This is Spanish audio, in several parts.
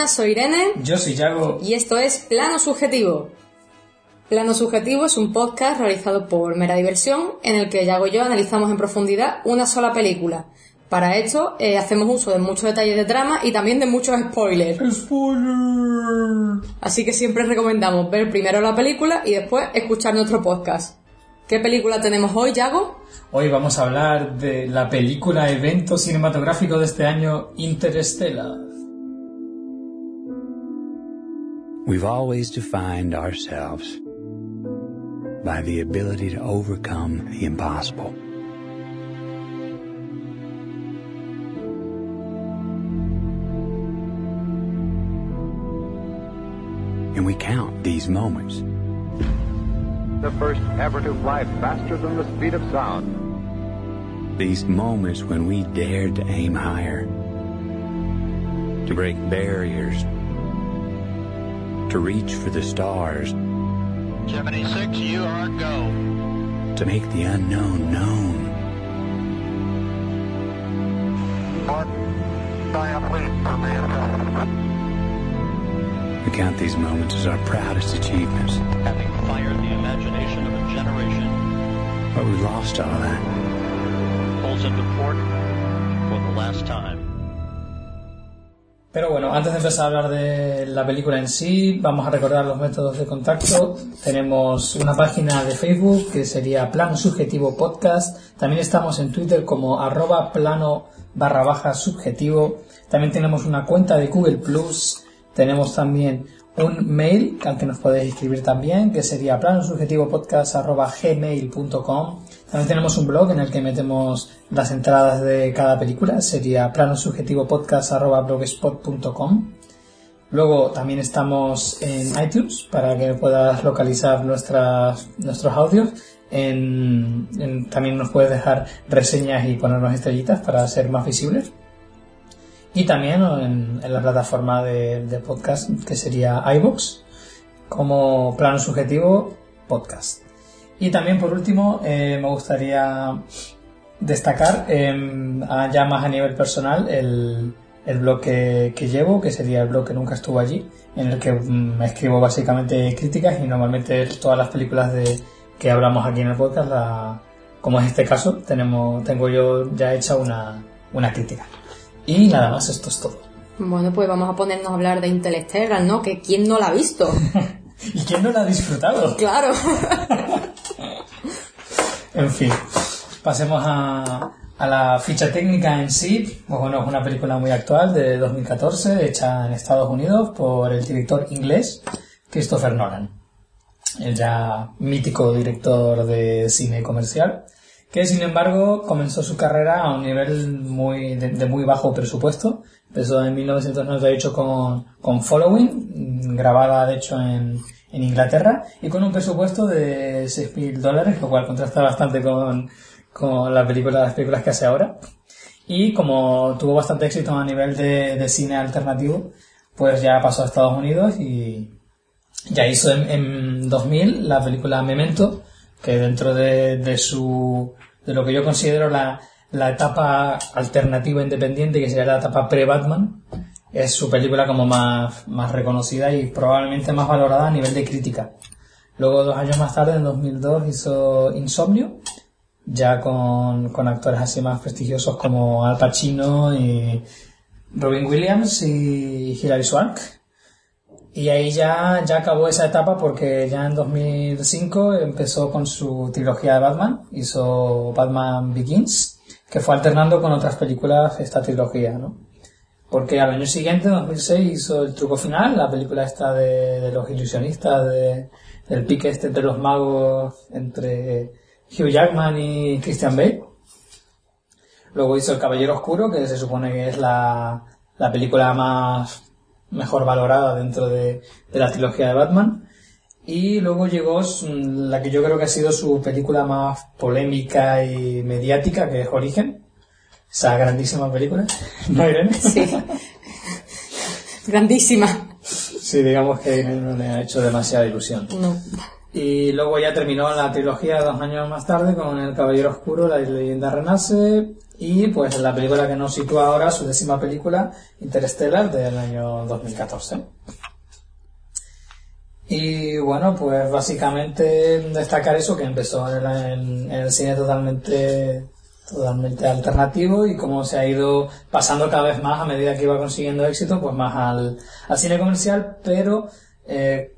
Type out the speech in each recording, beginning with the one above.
Buenas, soy Irene. Yo soy Yago. Y esto es Plano Subjetivo. Plano Subjetivo es un podcast realizado por Mera Diversión en el que Yago y yo analizamos en profundidad una sola película. Para esto eh, hacemos uso de muchos detalles de trama y también de muchos spoilers. ¡Spoiler! Así que siempre recomendamos ver primero la película y después escuchar nuestro podcast. ¿Qué película tenemos hoy, Yago? Hoy vamos a hablar de la película evento cinematográfico de este año, Interstellar. We've always defined ourselves by the ability to overcome the impossible. And we count these moments. The first ever to fly faster than the speed of sound. These moments when we dared to aim higher, to break barriers, to reach for the stars, 76, you are go. to make the unknown known. One giant leap for mankind. We count these moments as our proudest achievements, Having fired the imagination of a generation, but we lost all that. pulls into port for the last time. Pero bueno, antes de empezar a hablar de la película en sí, vamos a recordar los métodos de contacto. Tenemos una página de Facebook que sería Plan Subjetivo Podcast. También estamos en Twitter como arroba plano barra baja subjetivo. También tenemos una cuenta de Google Plus. Tenemos también un mail al que nos podéis escribir también, que sería planosubjetivopodcast.gmail.com. También tenemos un blog en el que metemos las entradas de cada película, sería planosubjetivopodcast.blogspot.com. Luego también estamos en iTunes para que puedas localizar nuestras, nuestros audios. También nos puedes dejar reseñas y ponernos estrellitas para ser más visibles. Y también en, en la plataforma de, de podcast que sería iBox como plano subjetivo podcast. Y también por último eh, me gustaría destacar a- ya más a nivel personal el, el blog que, que llevo, que sería el blog que nunca estuvo allí, en el que mm, escribo básicamente críticas y normalmente todas las películas de, que hablamos aquí en el podcast, la- como es este caso, tenemos, tengo yo ya hecha una, una crítica. Y nada más, esto es todo. Bueno, pues vamos a ponernos a hablar de Interstellar, ¿no? Que quién no la ha visto. ¿Y quién no la ha disfrutado? claro. En fin, pasemos a, a la ficha técnica en sí. Pues bueno, es una película muy actual de 2014, hecha en Estados Unidos por el director inglés Christopher Nolan, el ya mítico director de cine comercial, que sin embargo comenzó su carrera a un nivel muy de, de muy bajo presupuesto. Empezó en 1998 con, con Following, grabada de hecho en, en Inglaterra, y con un presupuesto de 6.000 dólares, lo cual contrasta bastante con, con la película, las películas que hace ahora. Y como tuvo bastante éxito a nivel de, de cine alternativo, pues ya pasó a Estados Unidos y ya hizo en, en 2000 la película Memento, que dentro de, de su de lo que yo considero la, la etapa alternativa independiente, que sería la etapa pre-Batman, es su película como más, más reconocida y probablemente más valorada a nivel de crítica. Luego, dos años más tarde, en 2002, hizo Insomnio, ya con, con actores así más prestigiosos como Al Pacino y Robin Williams y Hilary Swank. Y ahí ya, ya acabó esa etapa porque ya en 2005 empezó con su trilogía de Batman, hizo Batman Begins, que fue alternando con otras películas esta trilogía, ¿no? Porque al año siguiente, en 2006, hizo El Truco Final, la película esta de, los ilusionistas, de, del pique este entre los magos, entre Hugh Jackman y Christian Bale. Luego hizo El Caballero Oscuro, que se supone que es la, la película más mejor valorada dentro de, de la trilogía de Batman. Y luego llegó su- la que yo creo que ha sido su película más polémica y mediática, que es Origen. Esa grandísima película. ¿No, Irene? Sí. Grandísima. Sí, digamos que no le ha hecho demasiada ilusión. No. Y luego ya terminó la trilogía dos años más tarde con El Caballero Oscuro, La leyenda renace Y pues la película que nos sitúa ahora, su décima película, Interstellar, del año 2014. Y bueno, pues básicamente destacar eso, que empezó en el, en el cine totalmente totalmente alternativo y cómo se ha ido pasando cada vez más a medida que iba consiguiendo éxito, pues más al, cine comercial, pero eh,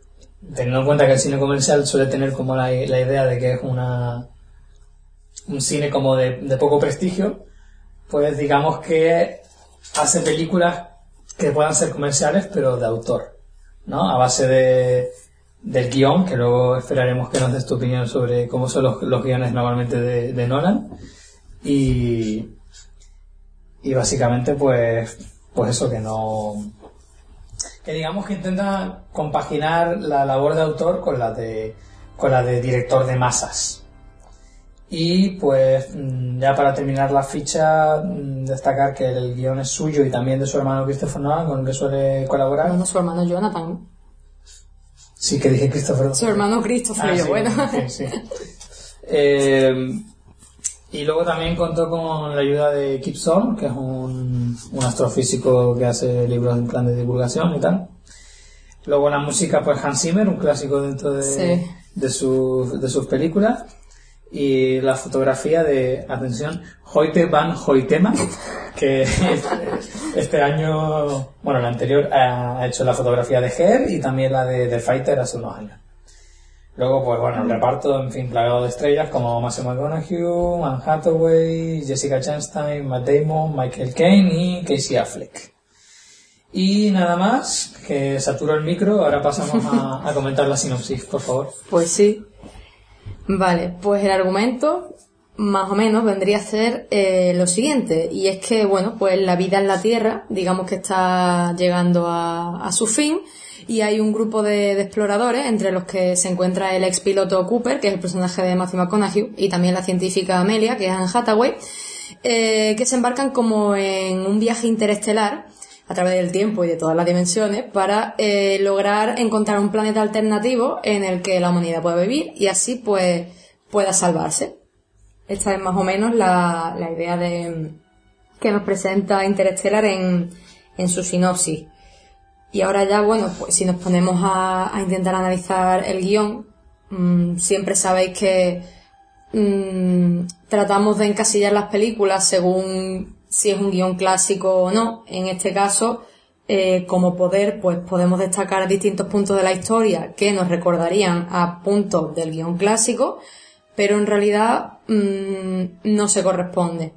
teniendo en cuenta que el cine comercial suele tener como la, la idea de que es una un cine como de, poco prestigio, pues digamos que hace películas que puedan ser comerciales pero de autor, ¿no? A base de, del guion, que luego esperaremos que nos des tu opinión sobre cómo son los, guiones normalmente de Nolan. Y, y básicamente pues, pues eso que no, que digamos que intenta compaginar la labor de autor con la de, con la de director de masas. Y pues mm, ya para terminar la ficha, mm, destacar que el guion es suyo y también de su hermano Christopher Nolan, con el que suele colaborar. Bueno, su hermano Jonathan. Sí, que dije Christopher. Su hermano Christopher, Ah, sí, bueno. sí, sí. Eh, y luego también contó con la ayuda de Kip Thorne, que es un, un astrofísico que hace libros en plan de divulgación y tal. Luego la música, pues Hans Zimmer, un clásico dentro de, Sí. de, sus, de sus películas. Y la fotografía de, atención, Hoyte van Hoytema, que este año, bueno, el anterior ha hecho la fotografía de Her y también la de The Fighter hace unos años. Luego, pues bueno, el reparto, en fin, plagado de estrellas como Matthew McConaughey, Anne Hathaway, Jessica Chastain, Matt Damon, Michael Caine y Casey Affleck. Y nada más, que saturo el micro, ahora pasamos a, a comentar la sinopsis, por favor. Pues sí. Vale, pues el argumento más o menos vendría a ser eh, lo siguiente, y es que, bueno, pues la vida en la Tierra, digamos que está llegando a, a su fin, y hay un grupo de, exploradores, entre los que se encuentra el ex piloto Cooper, que es el personaje de Matthew McConaughey, y también la científica Amelia, que es Anne Hathaway, eh, que se embarcan como en un viaje interestelar a través del tiempo y de todas las dimensiones para eh, lograr encontrar un planeta alternativo en el que la humanidad pueda vivir y así pues pueda salvarse. Esta es más o menos la, la idea de que nos presenta Interstellar en, en su sinopsis. Y ahora ya, bueno, pues si nos ponemos a, intentar analizar el guion, mm, siempre sabéis que mm, tratamos de encasillar las películas según si es un guion clásico o no. En este caso, eh, como poder, pues podemos destacar distintos puntos de la historia que nos recordarían a puntos del guion clásico, pero en realidad mm, no se corresponde.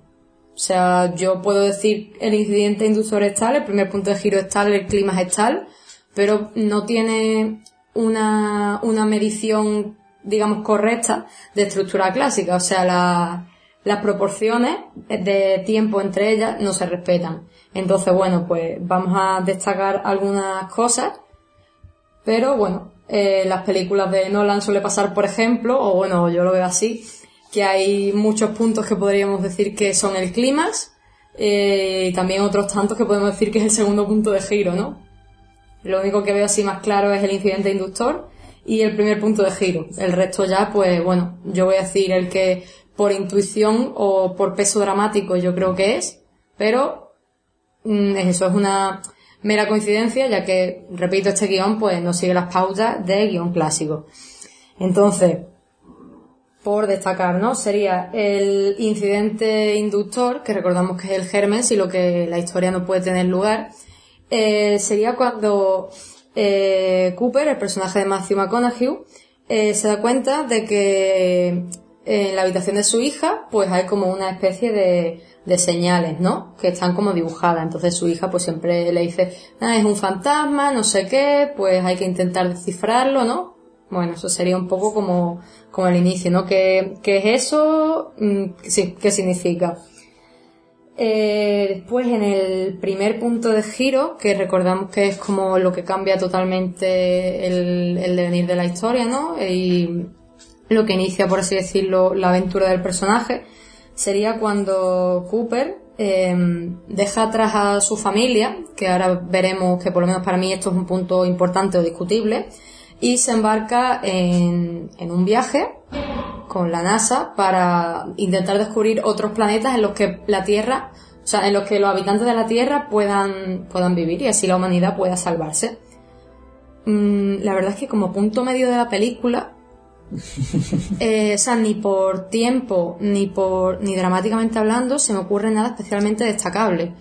O sea, yo puedo decir el incidente inductor es tal, el primer punto de giro es tal, el clima es tal, pero no tiene una, una medición, digamos, correcta de estructura clásica. O sea, la, las proporciones de tiempo entre ellas no se respetan. Entonces, bueno, pues vamos a destacar algunas cosas, pero bueno, eh, las películas de Nolan suele pasar, por ejemplo, o bueno, yo lo veo así, que hay muchos puntos que podríamos decir que son el clímax, eh, y también otros tantos que podemos decir que es el segundo punto de giro, ¿no? Lo único que veo así más claro es el incidente inductor y el primer punto de giro. El resto ya, pues bueno, yo voy a decir el que por intuición o por peso dramático yo creo que es, pero mm, eso es una mera coincidencia ya que, repito, este guion pues no sigue las pautas de guion clásico. Entonces, por destacar, ¿no? Sería el incidente inductor, que recordamos que es el germen, si lo que la historia no puede tener lugar, eh, sería cuando eh, Cooper, el personaje de Matthew McConaughey, eh, se da cuenta de que en la habitación de su hija, pues hay como una especie de, de señales, ¿no? Que están como dibujadas. Entonces su hija pues siempre le dice, ah, es un fantasma, no sé qué, pues hay que intentar descifrarlo, ¿no? Bueno, eso sería un poco como, como el inicio, ¿no? ¿Qué, qué es eso? Mm, Sí, ¿qué significa? Eh, después en el primer punto de giro, que recordamos que es como lo que cambia totalmente el, el devenir de la historia, ¿no? Y lo que inicia, por así decirlo, la aventura del personaje, sería cuando Cooper eh, deja atrás a su familia, que ahora veremos que por lo menos para mí esto es un punto importante o discutible, y se embarca en, en un viaje con la NASA para intentar descubrir otros planetas en los que la Tierra, o sea, en los que los habitantes de la Tierra puedan, puedan vivir y así la humanidad pueda salvarse. Mm, la verdad es que como punto medio de la película, eh, o sea, ni por tiempo, ni por, ni dramáticamente hablando, se me ocurre nada especialmente destacable.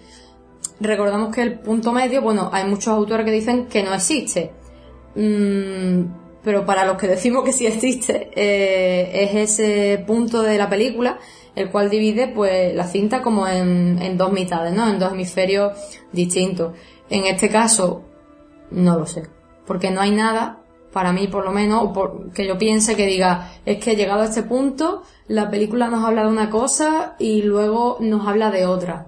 Recordamos que el punto medio, bueno, hay muchos autores que dicen que no existe. Mm, pero para los que decimos que sí existe, eh, es ese punto de la película el cual divide pues la cinta como en, en dos mitades, ¿no? En dos hemisferios distintos. En este caso, no lo sé. Porque no hay nada, para mí por lo menos, o por, que yo piense que diga, es que llegado a este punto, la película nos habla de una cosa y luego nos habla de otra.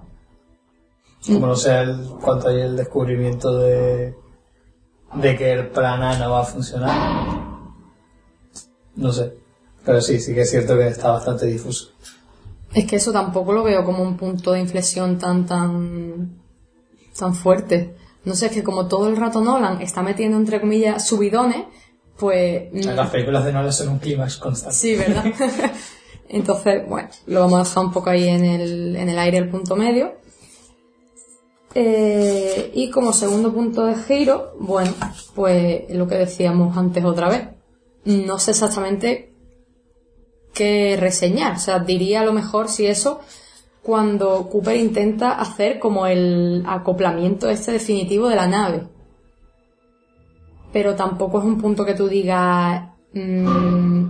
Como no sé el, hay el descubrimiento de, de que el plan A no va a funcionar. No sé. Pero sí, sí que es cierto que está bastante difuso. Es que eso tampoco lo veo como un punto de inflexión tan, tan, tan fuerte. No sé, es que como todo el rato Nolan está metiendo entre comillas subidones, pues... Las películas de Nolan son un clímax constante. Sí, ¿verdad? Entonces, bueno, lo vamos a dejar un poco ahí en el, en el aire, el punto medio. Eh, y como segundo punto de giro, bueno, pues lo que decíamos antes otra vez. No sé exactamente qué reseñar. O sea, diría a lo mejor si eso cuando Cooper intenta hacer como el acoplamiento este definitivo de la nave. Pero tampoco es un punto que tú digas mm,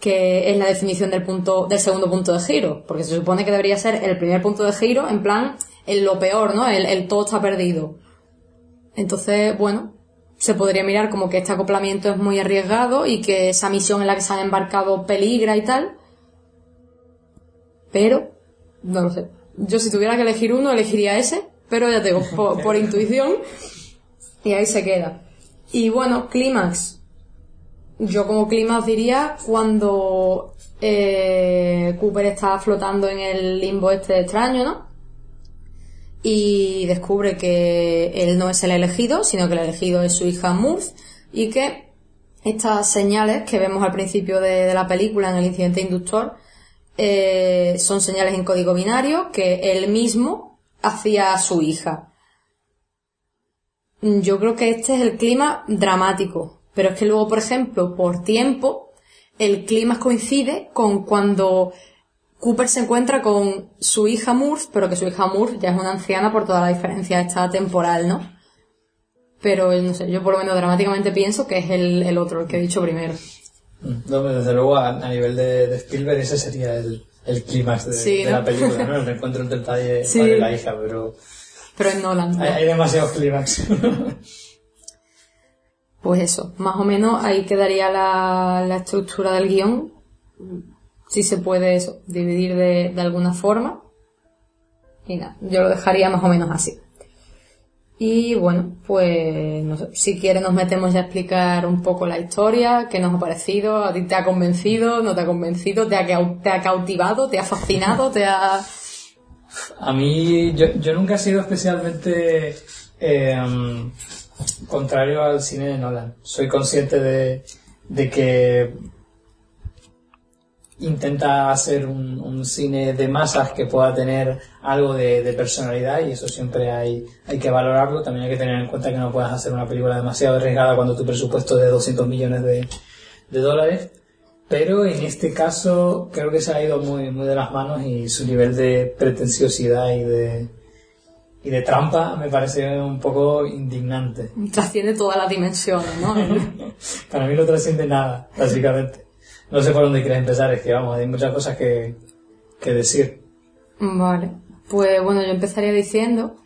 que es la definición del punto, del segundo punto de giro. Porque se supone que debería ser el primer punto de giro, en plan, en lo peor, ¿no? El, el todo está perdido. Entonces, bueno, se podría mirar como que este acoplamiento es muy arriesgado y que esa misión en la que se han embarcado peligra y tal. Pero, no lo sé. Yo si tuviera que elegir uno, elegiría ese, pero ya te digo, por, por intuición, y ahí se queda. Y bueno, clímax. Yo como clímax diría cuando eh, Cooper está flotando en el limbo este extraño, ¿no? Y descubre que él no es el elegido, sino que el elegido es su hija Murph y que estas señales que vemos al principio de, de la película en el incidente inductor eh, son señales en código binario que él mismo hacía a su hija. Yo creo que este es el clima dramático, pero es que luego, por ejemplo, por tiempo, el clima coincide con cuando Cooper se encuentra con su hija Murph, pero que su hija Murph ya es una anciana por toda la diferencia esta temporal, ¿no? Pero, no sé, yo por lo menos dramáticamente pienso que es el, el otro, el que he dicho primero. No, pero desde luego a, a nivel de, de Spielberg ese sería el, el clímax de, Sí, de ¿no? la película, ¿no? El reencuentro entre el padre, Sí. padre y la hija, pero Pero es Nolan. ¿no? hay, hay demasiados clímax. Pues eso, más o menos ahí quedaría la, la estructura del guion. Si se puede dividir de, alguna forma. Y nada, yo lo dejaría más o menos así. Y bueno, pues si quieres nos metemos ya a explicar un poco la historia, qué nos ha parecido, a ti te ha convencido, no te ha convencido, te ha, cautivado, te ha fascinado, te ha... A mí, yo, nunca he sido especialmente eh, contrario al cine de Nolan. Soy consciente de, de que intenta hacer un, un cine de masas que pueda tener algo de, de personalidad y eso siempre hay, hay que valorarlo. También hay que tener en cuenta que no puedes hacer una película demasiado arriesgada cuando tu presupuesto es de 200 millones de, de dólares. Pero en este caso creo que se ha ido muy, muy de las manos y su nivel de pretenciosidad y de, y de trampa me parece un poco indignante. trasciende todas las dimensiones, ¿no? Para mí no trasciende nada, básicamente. No sé por dónde quieres empezar, es que vamos, hay muchas cosas que, que decir. Vale, pues bueno, yo empezaría diciendo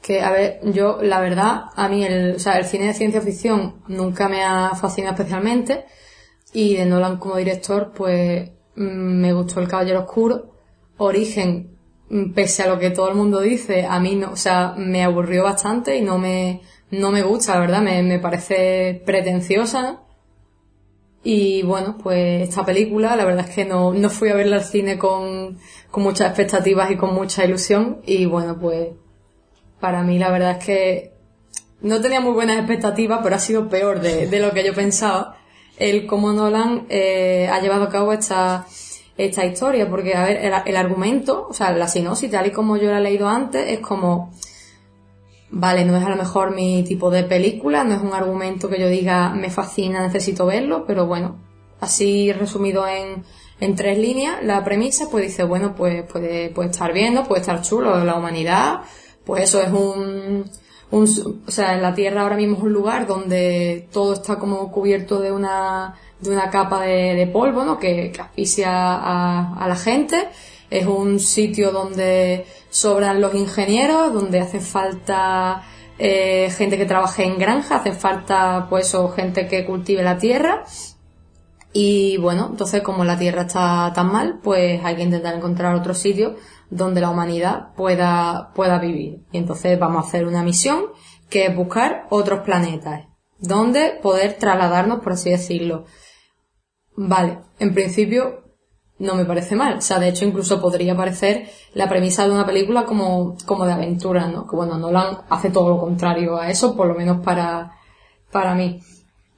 que, a ver, yo, la verdad, a mí el, o sea, el cine de ciencia ficción nunca me ha fascinado especialmente y de Nolan como director, pues mm, me gustó El Caballero Oscuro. Origen, mm, pese a lo que todo el mundo dice, a mí no, o sea, me aburrió bastante y no me, no me gusta, la verdad, me, me parece pretenciosa. Y bueno, pues esta película, la verdad es que no, no fui a verla al cine con, con muchas expectativas y con mucha ilusión. Y bueno, pues para mí la verdad es que no tenía muy buenas expectativas, pero ha sido peor de, de lo que yo pensaba. el cómo Nolan eh, ha llevado a cabo esta, esta historia, porque a ver, el, el argumento, o sea, la sinopsis, tal y como yo la he leído antes, es como, vale, no es a lo mejor mi tipo de película, no es un argumento que yo diga me fascina, necesito verlo, pero bueno, así resumido en, en tres líneas, la premisa, pues dice, bueno, pues puede, puede estar viendo, puede estar chulo, la humanidad, pues eso es un, un, o sea, la Tierra ahora mismo es un lugar donde todo está como cubierto de una, de una capa de, polvo, ¿no? Que, que asfixia a, a la gente. Es un sitio donde sobran los ingenieros, donde hace falta eh, gente que trabaje en granja, hace falta, pues, o gente que cultive la tierra. Y bueno, entonces como la Tierra está tan mal, pues hay que intentar encontrar otro sitio donde la humanidad pueda, pueda vivir. Y entonces vamos a hacer una misión que es buscar otros planetas, donde poder trasladarnos, por así decirlo. Vale, en principio no me parece mal. O sea, de hecho incluso podría parecer la premisa de una película como, como de aventura, ¿no? Que bueno, Nolan hace todo lo contrario a eso, por lo menos para, para mí.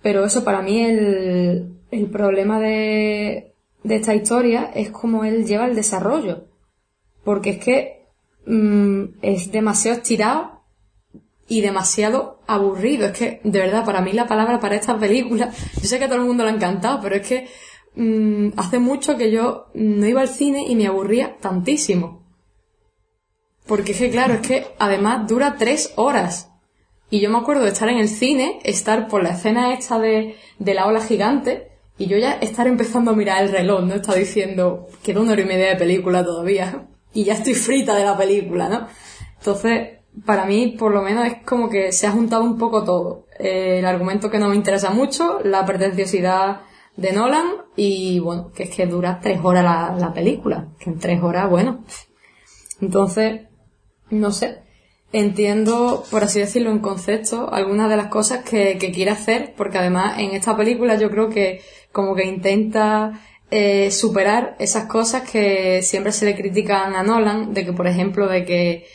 Pero eso, para mí el, el problema de, de esta historia es cómo él lleva el desarrollo. Porque es que mm, es demasiado estirado y demasiado aburrido. Es que, de verdad, para mí la palabra para esta película, yo sé que a todo el mundo le ha encantado, pero es que mm, hace mucho que yo no iba al cine y me aburría tantísimo. Porque es que, claro, es que además dura tres horas. Y yo me acuerdo de estar en el cine, estar por la escena esta de, de la ola gigante, y yo ya estar empezando a mirar el reloj, ¿no? Está diciendo, queda una hora y media de película todavía. Y ya estoy frita de la película, ¿no? Entonces, para mí, por lo menos, es como que se ha juntado un poco todo. Eh, el argumento que no me interesa mucho, la pretenciosidad de Nolan, y bueno, que es que dura tres horas la, la película. Que en tres horas, bueno. Entonces, no sé. Entiendo, por así decirlo, en concepto, algunas de las cosas que, que quiere hacer, porque además en esta película yo creo que como que intenta eh, superar esas cosas que siempre se le critican a Nolan, de que, por ejemplo, de que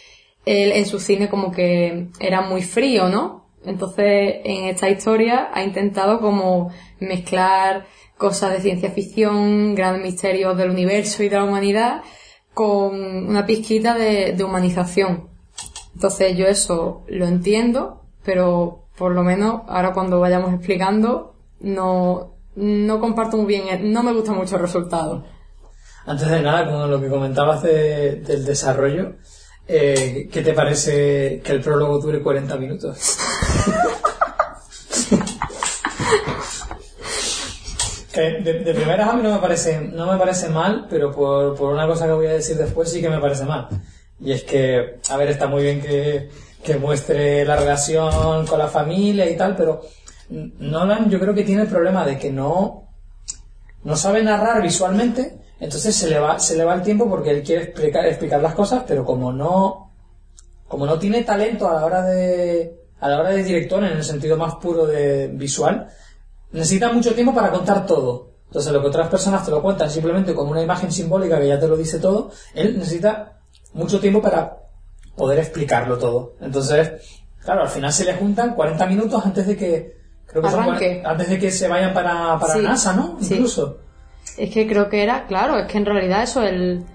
él en su cine como que era muy frío, ¿no? Entonces, en esta historia ha intentado como mezclar cosas de ciencia ficción, grandes misterios del universo y de la humanidad, con una pizquita de, humanización. Entonces yo eso lo entiendo, pero por lo menos ahora cuando vayamos explicando no, no comparto muy bien, no me gusta mucho el resultado. Antes de nada, con lo que comentabas de- del desarrollo, eh, ¿qué te parece que el prólogo dure 40 minutos? de, de primeras a mí no me parece, no me parece mal, pero por, por una cosa que voy a decir después sí que me parece mal. Y es que, a ver, está muy bien que, que muestre la relación con la familia y tal, pero Nolan yo creo que tiene el problema de que no, no sabe narrar visualmente, entonces se le va, se le va el tiempo porque él quiere explicar, explicar las cosas, pero como no, como no tiene talento a la hora de, a la hora de director en el sentido más puro de visual, necesita mucho tiempo para contar todo. Entonces lo que otras personas te lo cuentan simplemente con una imagen simbólica que ya te lo dice todo, él necesita mucho tiempo para poder explicarlo todo. Entonces, claro, al final se le juntan 40 minutos antes de que, creo que son Arranque. 40 antes de que se vayan para, para Sí. NASA, ¿no? Sí. Incluso. Es que creo que era, claro, es que en realidad eso, el,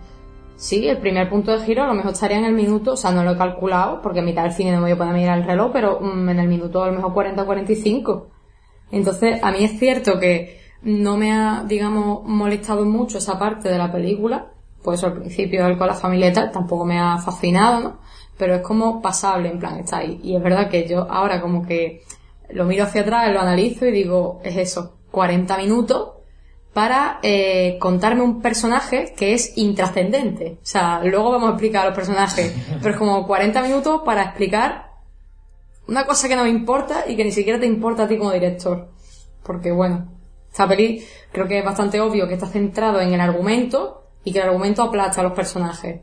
sí, el primer punto de giro a lo mejor estaría en el minuto, o sea, no lo he calculado, porque en mitad del cine no me voy a poner a mirar el reloj, pero mm, en el minuto a lo mejor 40 o 45. Entonces, a mí es cierto que no me ha, digamos, molestado mucho esa parte de la película, pues al principio el con la tal, tampoco me ha fascinado, ¿no? Pero es como pasable, en plan, está ahí. Y es verdad que yo ahora como que lo miro hacia atrás, lo analizo y digo, es eso, 40 minutos para eh, contarme un personaje que es intrascendente. O sea, luego vamos a explicar a los personajes, pero es como 40 minutos para explicar una cosa que no me importa y que ni siquiera te importa a ti como director. Porque bueno, esta peli creo que es bastante obvio que está centrado en el argumento y que el argumento aplasta a los personajes.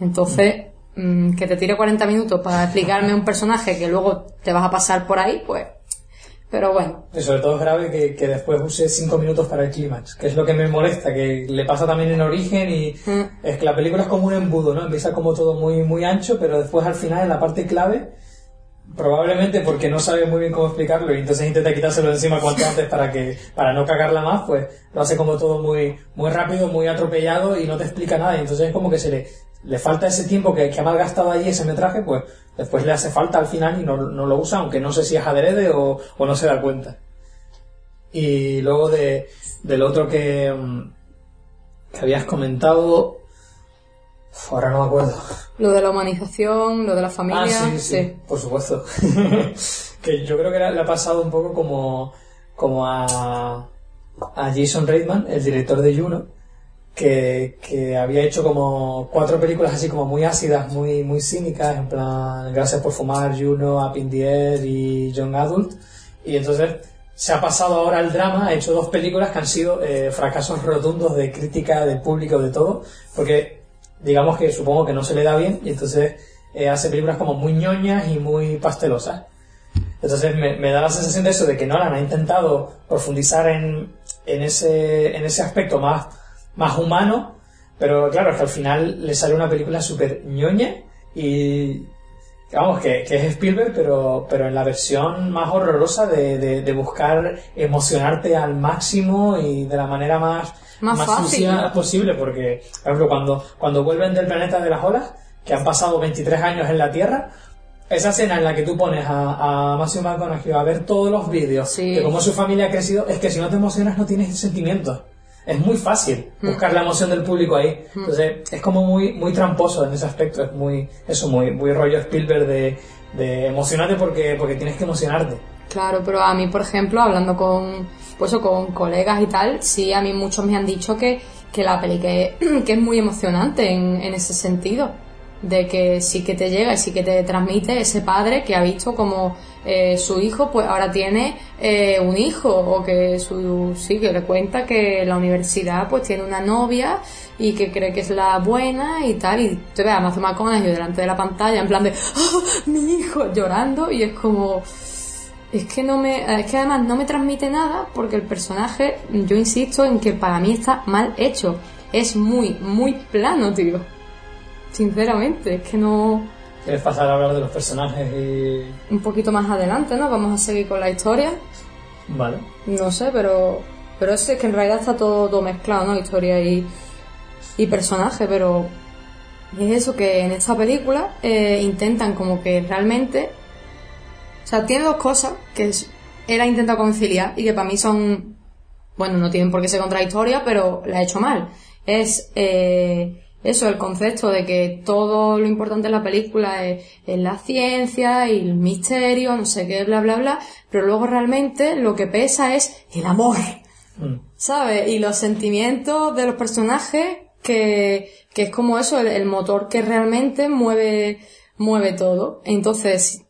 Entonces, mm, que te tire 40 minutos para explicarme un personaje que luego te vas a pasar por ahí, pues... Pero bueno, Y sobre todo es grave que, que después use 5 minutos para el clímax, que es lo que me molesta, que le pasa también en origen y Mm. es que la película es como un embudo, ¿no? Empieza como todo muy, muy ancho, pero después al final en la parte clave probablemente porque no sabe muy bien cómo explicarlo y entonces intenta quitárselo de encima cuanto antes para que para no cagarla más, pues lo hace como todo muy muy rápido, muy atropellado y no te explica nada. Y entonces es como que se le, le falta ese tiempo que, que ha malgastado allí ese metraje, pues después le hace falta al final y no, no lo usa, aunque no sé si es adrede o, o no se da cuenta. Y luego de, del otro que, mm, que habías comentado, ahora no me acuerdo. Lo de la humanización, lo de la familia. Ah, sí, sí, por supuesto. que yo creo que le ha pasado un poco como, como a, a Jason Reitman, el director de Juno, que, que había hecho como cuatro películas así como muy ácidas, muy, muy cínicas, en plan Gracias por fumar, Juno, Up in the Air y Young Adult. Y entonces se ha pasado ahora al drama, ha hecho dos películas que han sido eh, fracasos rotundos de crítica, del público, de todo, porque digamos que supongo que no se le da bien y entonces eh, hace películas como muy ñoñas y muy pastelosas. Entonces me, me da la sensación de eso, de que Nolan ha intentado profundizar en, en, ese, en ese aspecto más, más humano, pero claro, es que al final le sale una película súper ñoña y vamos, que, que es Spielberg, pero, pero en la versión más horrorosa de, de, de buscar emocionarte al máximo y de la manera más, Más fácil, sucia posible, porque, por ejemplo, cuando, cuando vuelven del planeta de las olas, que han pasado 23 años en la Tierra, esa escena en la que tú pones a, a Matthew McConaughey a ver todos los vídeos Sí. de cómo su familia ha crecido, es que si no te emocionas no tienes sentimientos. Es muy fácil Mm. buscar la emoción del público ahí. Entonces, es como muy, muy tramposo en ese aspecto. Es muy, eso, muy, muy rollo Spielberg de, de emocionarte porque, porque tienes que emocionarte. Claro, pero a mí, por ejemplo, hablando con, pues, con colegas y tal, sí, a mí muchos me han dicho que, que la peli que, que es muy emocionante en, en ese sentido. De que sí que te llega y sí que te transmite ese padre que ha visto como eh, su hijo pues ahora tiene eh, un hijo o que su sí que le cuenta que la universidad pues tiene una novia y que cree que es la buena y tal y te ve a Matthew McConaughey delante de la pantalla en plan de ¡Ah, mi hijo llorando y es como es que no me, es que además no me transmite nada porque el personaje, yo insisto en que para mí está mal hecho. Es muy, muy plano, tío. Sinceramente, es que no. ¿Quieres pasar a hablar de los personajes y...? Un poquito más adelante, ¿no? Vamos a seguir con la historia. Vale. No sé, pero. Pero es que en realidad está todo, todo mezclado, ¿no? Historia y, y personaje, pero. Es eso que en esta película eh, intentan como que realmente. O sea, tiene dos cosas que él ha intentado conciliar y que para mí son. Bueno, no tienen por qué ser contradictorias, pero la ha hecho mal. Es. eh, eso, el concepto de que todo lo importante en la película es, es la ciencia y el misterio, no sé qué, bla, bla, bla, pero luego realmente lo que pesa es el amor. Mm. ¿sabes? Y los sentimientos de los personajes que, que es como eso, el, el motor que realmente mueve, mueve todo. Entonces,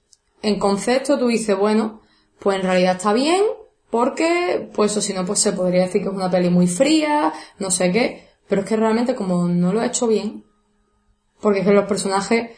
en concepto tú dices, bueno, pues en realidad está bien, porque, pues o si no, pues se podría decir que es una peli muy fría, no sé qué, pero es que realmente como no lo ha hecho bien, porque es que los personajes,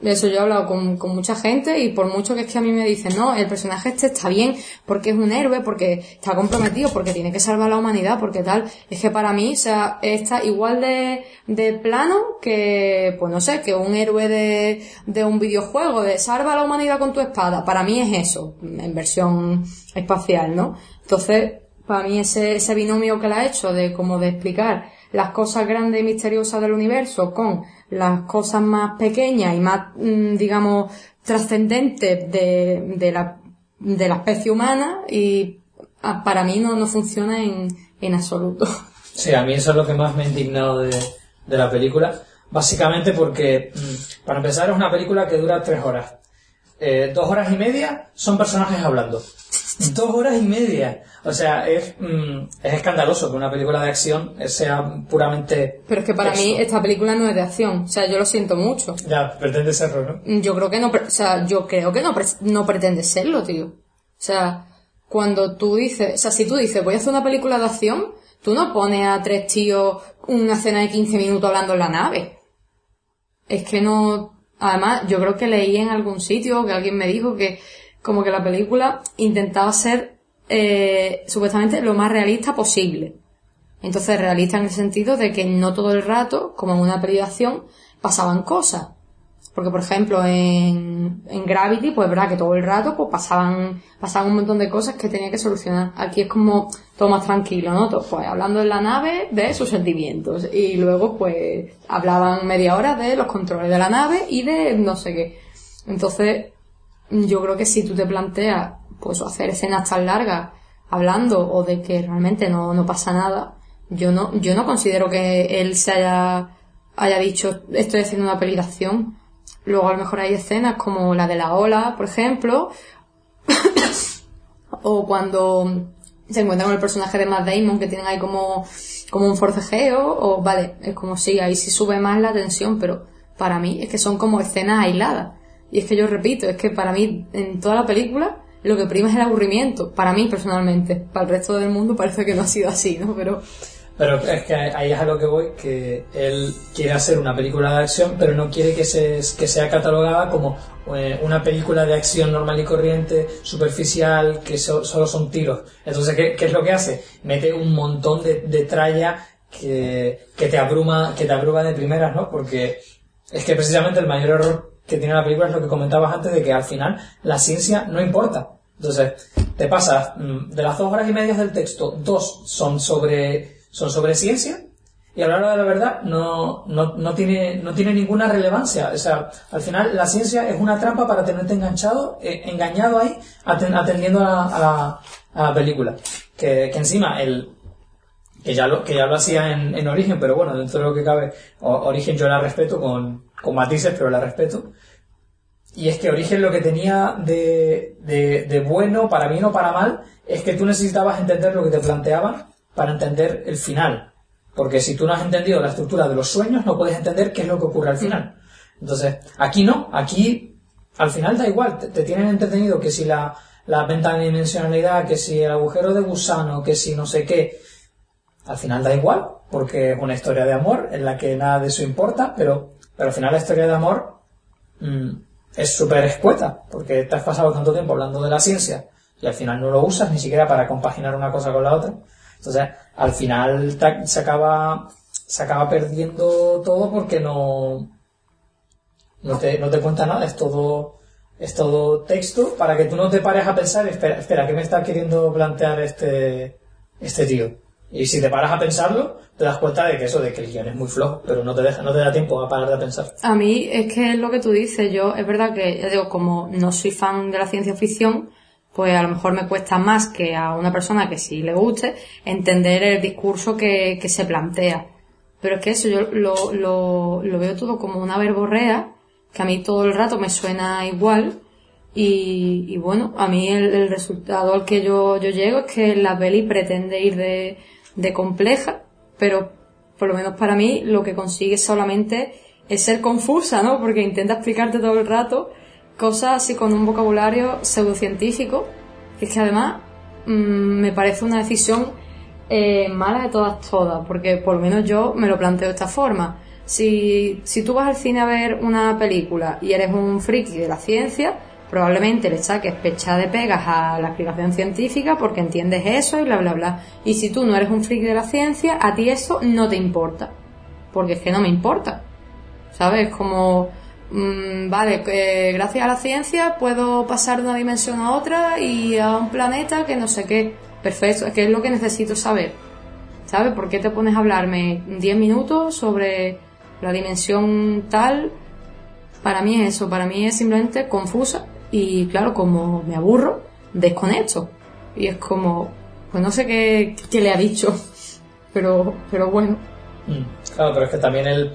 eso yo he hablado con, mucha gente y por mucho que es que a mí me dicen, no, el personaje este está bien porque es un héroe, porque está comprometido, porque tiene que salvar a la humanidad, porque tal, es que para mí, o sea, está igual de, plano que, pues no sé, que un héroe de, un videojuego, de salva a la humanidad con tu espada, para mí es eso, en versión espacial, ¿no? Entonces, para mí ese, ese binomio que le ha hecho de como de explicar las cosas grandes y misteriosas del universo con las cosas más pequeñas y más, mm, digamos, trascendentes de, de, la, de la especie humana y ah, para mí no, no funciona en, en absoluto. Sí, a mí eso es lo que más me ha indignado de, de la película. Básicamente porque, mm, para empezar, es una película que dura tres horas. Eh, dos horas y media son personajes hablando. Dos horas y media. O sea, es, mm, es escandaloso que una película de acción sea puramente... Pero es que para mí esta película no es de acción, o sea, yo lo siento mucho. Ya, pretende serlo, ¿no? Yo creo que no, o sea, yo creo que no, pre- no pretende serlo, tío. O sea, cuando tú dices, o sea, si tú dices, voy a hacer una película de acción, tú no pones a tres tíos una escena de 15 minutos hablando en la nave. Es que no, además, yo creo que leí en algún sitio que alguien me dijo que como que la película intentaba ser, eh, supuestamente lo más realista posible. Entonces, realista en el sentido de que no todo el rato, como en una peli pasaban cosas. Porque, por ejemplo, en, en Gravity, pues es verdad que todo el rato pues pasaban, pasaban un montón de cosas que tenía que solucionar. Aquí es como todo más tranquilo, ¿no? Todo, pues hablando en la nave de sus sentimientos. Y luego, pues, hablaban media hora de los controles de la nave y de no sé qué. Entonces, yo creo que si tú te planteas, pues, hacer escenas tan largas hablando o de que realmente no, no pasa nada, yo no, yo no considero que él se haya, haya dicho estoy haciendo una acción. Luego a lo mejor hay escenas como la de la ola, por ejemplo, o cuando se encuentra con el personaje de Matt Damon que tienen ahí como, como un forcejeo, o vale, es como si ahí sí sube más la tensión, pero para mí es que son como escenas aisladas. Y es que yo repito, es que para mí en toda la película lo que prima es el aburrimiento, para mí personalmente. Para el resto del mundo parece que no ha sido así, ¿no? Pero Pero es que ahí es a lo que voy, que él quiere hacer una película de acción, pero no quiere que, se, que sea catalogada como eh, una película de acción normal y corriente, superficial, que so- solo son tiros. Entonces, ¿qué, qué es lo que hace? Mete un montón de, de tralla que, que te abruma, que te abruma de primeras, ¿no? Porque es que precisamente el mayor error que tiene la película es lo que comentabas antes de que al final la ciencia no importa. Entonces, te pasas mm, de las dos horas y media del texto, dos son sobre, son sobre ciencia y a la hora de la verdad no, no, no, tiene, no tiene ninguna relevancia. O sea, al final la ciencia es una trampa para tenerte enganchado, eh, engañado ahí, aten- atendiendo a, la, a la película. Que, que encima el, que ya lo, que ya lo hacía en, en Origen, pero bueno, dentro de lo que cabe, Origen yo la respeto con, con matices, pero la respeto. Y es que Origen lo que tenía de, de, bueno, para bien o para mal, es que tú necesitabas entender lo que te planteaban para entender el final. Porque si tú no has entendido la estructura de los sueños, no puedes entender qué es lo que ocurre al final. Entonces, aquí no, aquí al final da igual, te, tienen entretenido que si la, la pentadimensionalidad, que si el agujero de gusano, que si no sé qué, al final da igual, porque es una historia de amor en la que nada de eso importa, pero, pero al final la historia de amor mm, es súper escueta, porque te has pasado tanto tiempo hablando de la ciencia y al final no lo usas ni siquiera para compaginar una cosa con la otra. Entonces, al final se acaba, se acaba perdiendo todo porque no, no te, no te cuenta nada, es todo, es todo texto para que tú no te pares a pensar, espera, espera, ¿qué me está queriendo plantear este, este tío? Y si te paras a pensarlo, te das cuenta de que eso, de que el guion es muy flojo, pero no te deja, no te da tiempo a parar de pensar. A mí es que es lo que tú dices, yo es verdad que, ya digo, como no soy fan de la ciencia ficción, pues a lo mejor me cuesta más que a una persona que sí le guste entender el discurso que, que se plantea. Pero es que eso yo lo, lo, lo veo todo como una verborrea, que a mí todo el rato me suena igual, y, y bueno, a mí el, el resultado al que yo, yo llego es que la peli pretende ir de, de compleja, pero por lo menos para mí lo que consigue solamente es ser confusa, ¿no? Porque intenta explicarte todo el rato cosas así con un vocabulario pseudocientífico, que es que además mm, me parece una decisión eh, mala de todas todas, porque por lo menos yo me lo planteo de esta forma. Si, si tú vas al cine a ver una película y eres un friki de la ciencia, probablemente le saques pecha de pegas a la explicación científica porque entiendes eso y bla bla bla. Y si tú no eres un friki de la ciencia, a ti eso no te importa. Porque es que no me importa. ¿Sabes? Como, mm, vale, que gracias a la ciencia puedo pasar de una dimensión a otra y a un planeta que no sé qué. Perfecto, es que es lo que necesito saber. ¿Sabes? ¿Por qué te pones a hablarme 10 minutos sobre la dimensión tal? Para mí es eso, para mí es simplemente confusa y claro, como me aburro, desconecto. Y es como, pues no sé qué, qué le ha dicho, pero, pero bueno. Mm, Claro, pero es que también él,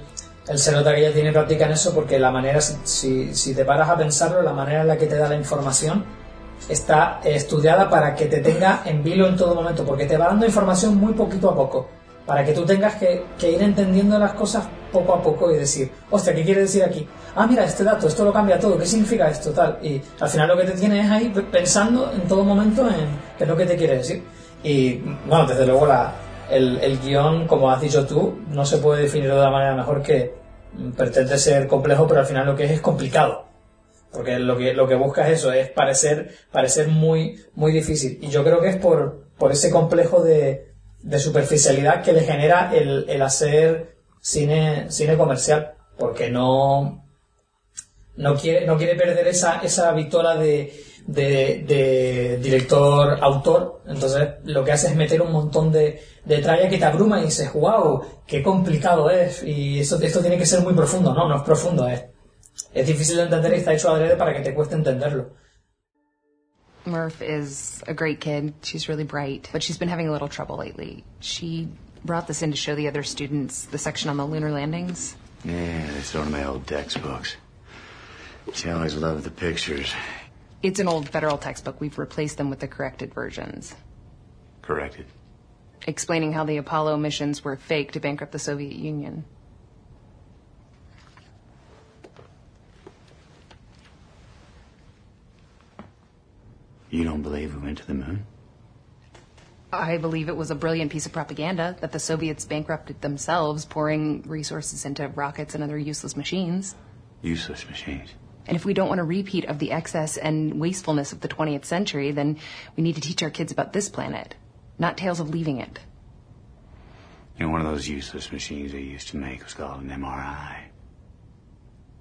él se nota que ya tiene práctica en eso porque la manera, si- si, te paras a pensarlo, la manera en la que te da la información está estudiada para que te tenga en vilo en todo momento, porque te va dando información muy poquito a poco, para que tú tengas que, ir entendiendo las cosas poco a poco y decir, hostia, ¿qué quiere decir aquí? Ah, mira, este dato, esto lo cambia todo, ¿qué significa esto? Tal. Y al final lo que te tiene es ahí pensando en todo momento en qué es lo que te quiere decir. Y bueno, desde luego la, el, el guion, como has dicho tú, no se puede definir de otra manera mejor que pretende ser complejo, pero al final lo que es es complicado. Porque lo que, lo que busca es eso, es parecer, parecer muy, muy difícil. Y yo creo que es por, por ese complejo de, de superficialidad que le genera el, el hacer cine, cine comercial. Porque no, no quiere, no quiere perder esa, esa victoria de, de, de director-autor, entonces lo que hace es meter un montón de, de tralla que te abruma y dices, wow, qué complicado es, y esto, esto tiene que ser muy profundo, no, no es profundo, es, es difícil de entender y está hecho adrede para que te cueste entenderlo. Murph is a great kid. She's really bright, but she's been having a little trouble lately. She brought this in to show the other students the section on the lunar landings. Yeah, they one of my old textbooks. She always loved the pictures. It's an old federal textbook. We've replaced them with the corrected versions, Corrected. explaining how the Apollo missions were fake to bankrupt the Soviet Union. You don't believe we went to the moon? I believe it was a brilliant piece of propaganda that the Soviets bankrupted themselves, pouring resources into rockets and other useless machines. Useless machines. And if we don't want a repeat of the excess and wastefulness of the 20th century, then we need to teach our kids about this planet, not tales of leaving it. You know, one of those useless machines they used to make was called an MRI.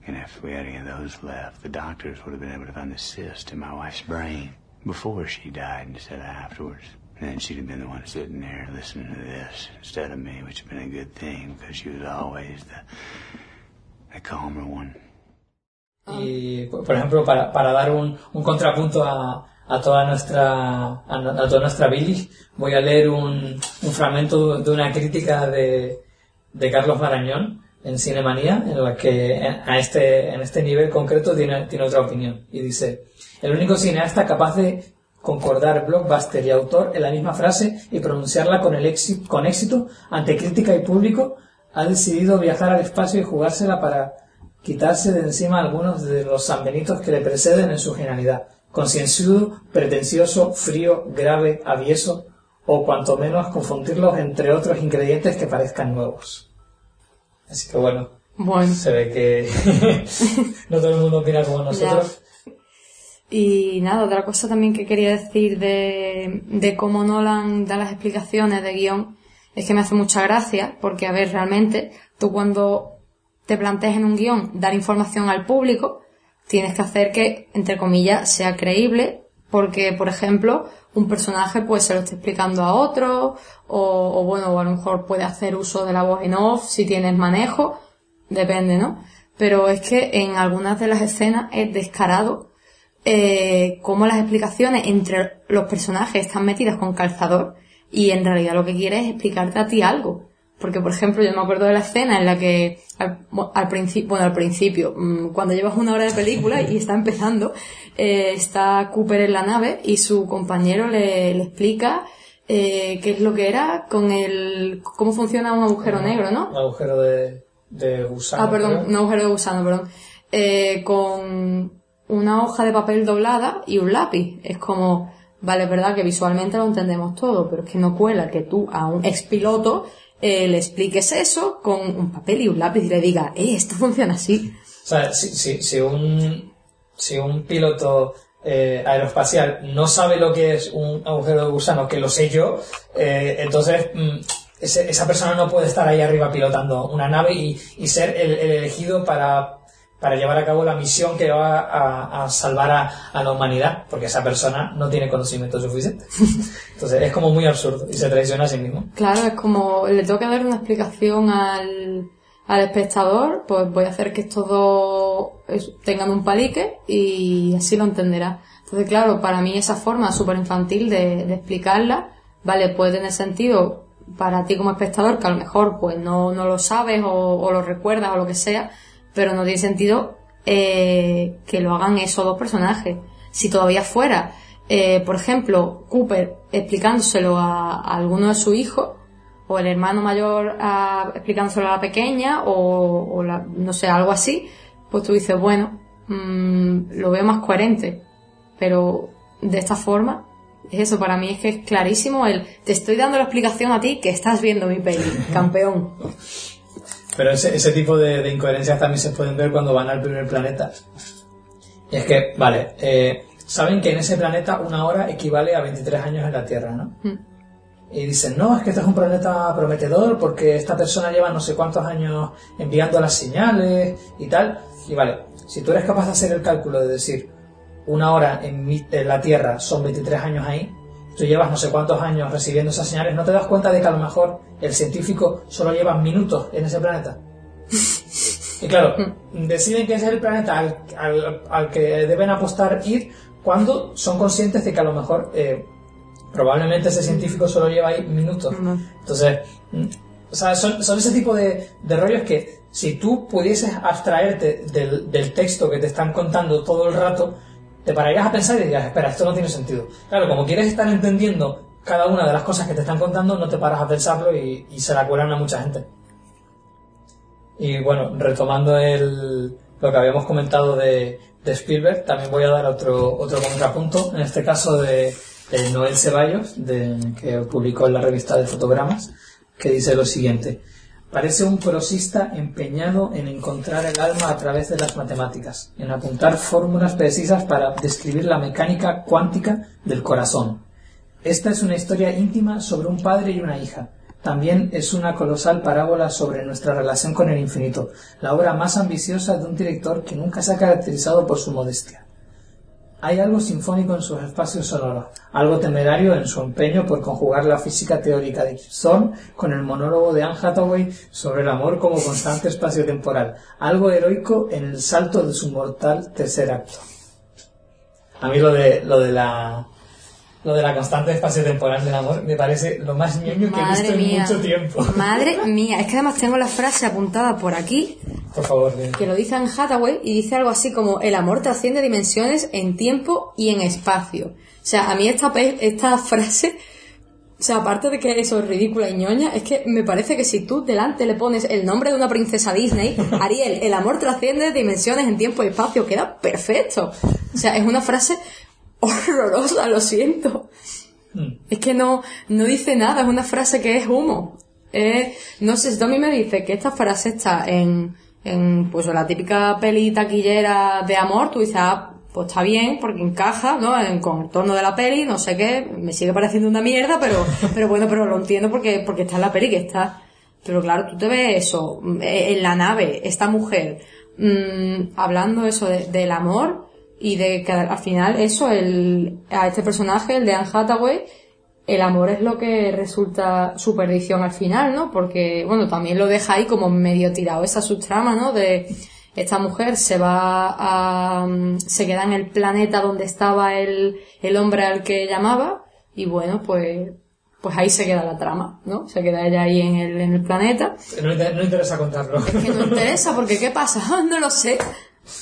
And if we had any of those left, the doctors would have been able to find the cyst in my wife's brain before she died afterwards. And then she'd have been the one sitting there listening to this instead of me, which been a good thing because she was always the, calmer one. Y, por ejemplo, para, para dar un, un contrapunto a, a toda nuestra a, toda nuestra bilis, voy a leer un, un fragmento de una crítica de, de Carlos Marañón en Cinemanía, en la que a este, en este nivel concreto tiene, tiene otra opinión. Y dice, el único cineasta capaz de concordar blockbuster y autor en la misma frase y pronunciarla con, el éxito, con éxito ante crítica y público ha decidido viajar al espacio y jugársela para quitarse de encima algunos de los sanbenitos que le preceden en su genialidad. Concienzudo, pretencioso, frío, grave, avieso, o cuanto menos confundirlos entre otros ingredientes que parezcan nuevos. Así que bueno, Bueno. se ve que no todo el mundo opina como nosotros. Y nada, otra cosa también que quería decir de, cómo Nolan da las explicaciones de guion es que me hace mucha gracia, porque a ver, realmente, tú cuando te planteas en un guion dar información al público, tienes que hacer que, entre comillas, sea creíble, porque, por ejemplo, un personaje pues se lo está explicando a otro, o, o bueno, o a lo mejor puede hacer uso de la voz en off si tienes manejo, depende, ¿no? Pero es que en algunas de las escenas es descarado eh, cómo las explicaciones entre los personajes están metidas con calzador y en realidad lo que quiere es explicarte a ti algo. Porque, por ejemplo, yo me acuerdo de la escena en la que al, al principio, bueno, al principio, mm, cuando llevas una hora de película y está empezando, eh, está Cooper en la nave y su compañero le, le explica eh, qué es lo que era con el, cómo funciona un agujero negro, ¿no? Un agujero de, de gusano. Ah, perdón, creo. un agujero de gusano, perdón. Eh, con una hoja de papel doblada y un lápiz. Es como, vale, es verdad que visualmente lo entendemos todo, pero es que no cuela que tú a un expiloto eh, le expliques eso con un papel y un lápiz y le digas, eh, esto funciona así. O sea, si, si, si un, si un piloto eh, aeroespacial no sabe lo que es un agujero de gusano, que lo sé yo, eh, entonces mm, esa persona no puede estar ahí arriba pilotando una nave y, y ser el elegido para, para llevar a cabo la misión que va a, a salvar a, a la humanidad, porque esa persona no tiene conocimiento suficiente. Entonces es como muy absurdo y se traiciona a sí mismo. Claro, es como, le tengo que dar una explicación al, al espectador, pues voy a hacer que estos dos tengan un palique y así lo entenderá. Entonces, claro, para mí esa forma súper infantil de, de explicarla, vale, puede tener sentido para ti como espectador, que a lo mejor pues no, no lo sabes o, o lo recuerdas o lo que sea, pero no tiene sentido eh, que lo hagan esos dos personajes. Si todavía fuera, eh, por ejemplo, Cooper explicándoselo a, a alguno de sus hijos, o el hermano mayor a- explicándoselo a la pequeña, o, o la- no sé, algo así, pues tú dices, bueno, mm, lo veo más coherente. Pero de esta forma, es eso, para mí es que es clarísimo el, te estoy dando la explicación a ti que estás viendo mi peli, campeón. Pero ese, ese tipo de, de incoherencias también se pueden ver cuando van al primer planeta. Y es que, vale, eh, saben que en ese planeta una hora equivale a 23 años en la Tierra, ¿no? Mm. Y dicen, no, es que este es un planeta prometedor porque esta persona lleva no sé cuántos años enviando las señales y tal. Y vale, si tú eres capaz de hacer el cálculo de decir una hora en, mi- en la Tierra son 23 años ahí, tú llevas no sé cuántos años recibiendo esas señales, ¿no te das cuenta de que a lo mejor el científico solo lleva minutos en ese planeta? Y claro, deciden que ese es el planeta al, al- al que deben apostar ir cuando son conscientes de que a lo mejor eh, probablemente ese científico solo lleva ahí minutos. Entonces, mm, o sea, son, son ese tipo de, de rollos que si tú pudieses abstraerte del, del texto que te están contando todo el rato, te pararías a pensar y dirías, espera, esto no tiene sentido. Claro, como quieres estar entendiendo cada una de las cosas que te están contando, no te paras a pensarlo y, se la cuelan a mucha gente. Y bueno, retomando el, lo que habíamos comentado de, de Spielberg, también voy a dar otro, otro contrapunto, en este caso de, de Noel Ceballos, de, que publicó en la revista de fotogramas, que dice lo siguiente. Parece un prosista empeñado en encontrar el alma a través de las matemáticas, en apuntar fórmulas precisas para describir la mecánica cuántica del corazón. Esta es una historia íntima sobre un padre y una hija. También es una colosal parábola sobre nuestra relación con el infinito, la obra más ambiciosa de un director que nunca se ha caracterizado por su modestia. Hay algo sinfónico en sus espacios sonoros, algo temerario en su empeño por conjugar la física teórica de Thorne con el monólogo de Anne Hathaway sobre el amor como constante espacio temporal, algo heroico en el salto de su mortal tercer acto. A mí lo de, lo de la lo de la constante espacio temporal del amor me parece lo más ñoño que he visto en mucho tiempo. Madre mía. Es que además tengo la frase apuntada por aquí Por favor, de- que lo dice en Hathaway y dice algo así como el amor trasciende dimensiones en tiempo y en espacio. O sea, a mí esta, esta frase, o sea, aparte de que eso es ridícula y ñoña, es que me parece que si tú delante le pones el nombre de una princesa Disney, Ariel, el amor trasciende dimensiones en tiempo y espacio, queda perfecto. O sea, es una frase horrorosa, lo siento. Es que no, no dice nada, es una frase que es humo. Eh, no sé, mí me dices que esta frase está en, en pues la típica peli taquillera de amor, tú dices, ah, pues está bien, porque encaja, ¿no? En, con el tono de la peli, no sé qué, me sigue pareciendo una mierda, pero, pero bueno, pero lo entiendo porque, porque está en la peli que está. Pero claro, tú te ves eso, eh, en la nave, esta mujer, mm, hablando eso de- del amor, y de que al final eso, el, a este personaje, el de Anne Hathaway, el amor es lo que resulta su perdición al final, ¿no? Porque, bueno, también lo deja ahí como medio tirado esa subtrama, ¿no? De esta mujer se va a, se queda en el planeta donde estaba el, el hombre al que llamaba y bueno, pues, pues ahí se queda la trama, ¿no? Se queda ella ahí en el, en el planeta. no, no interesa contarlo. Que no interesa porque ¿qué pasa? No lo sé.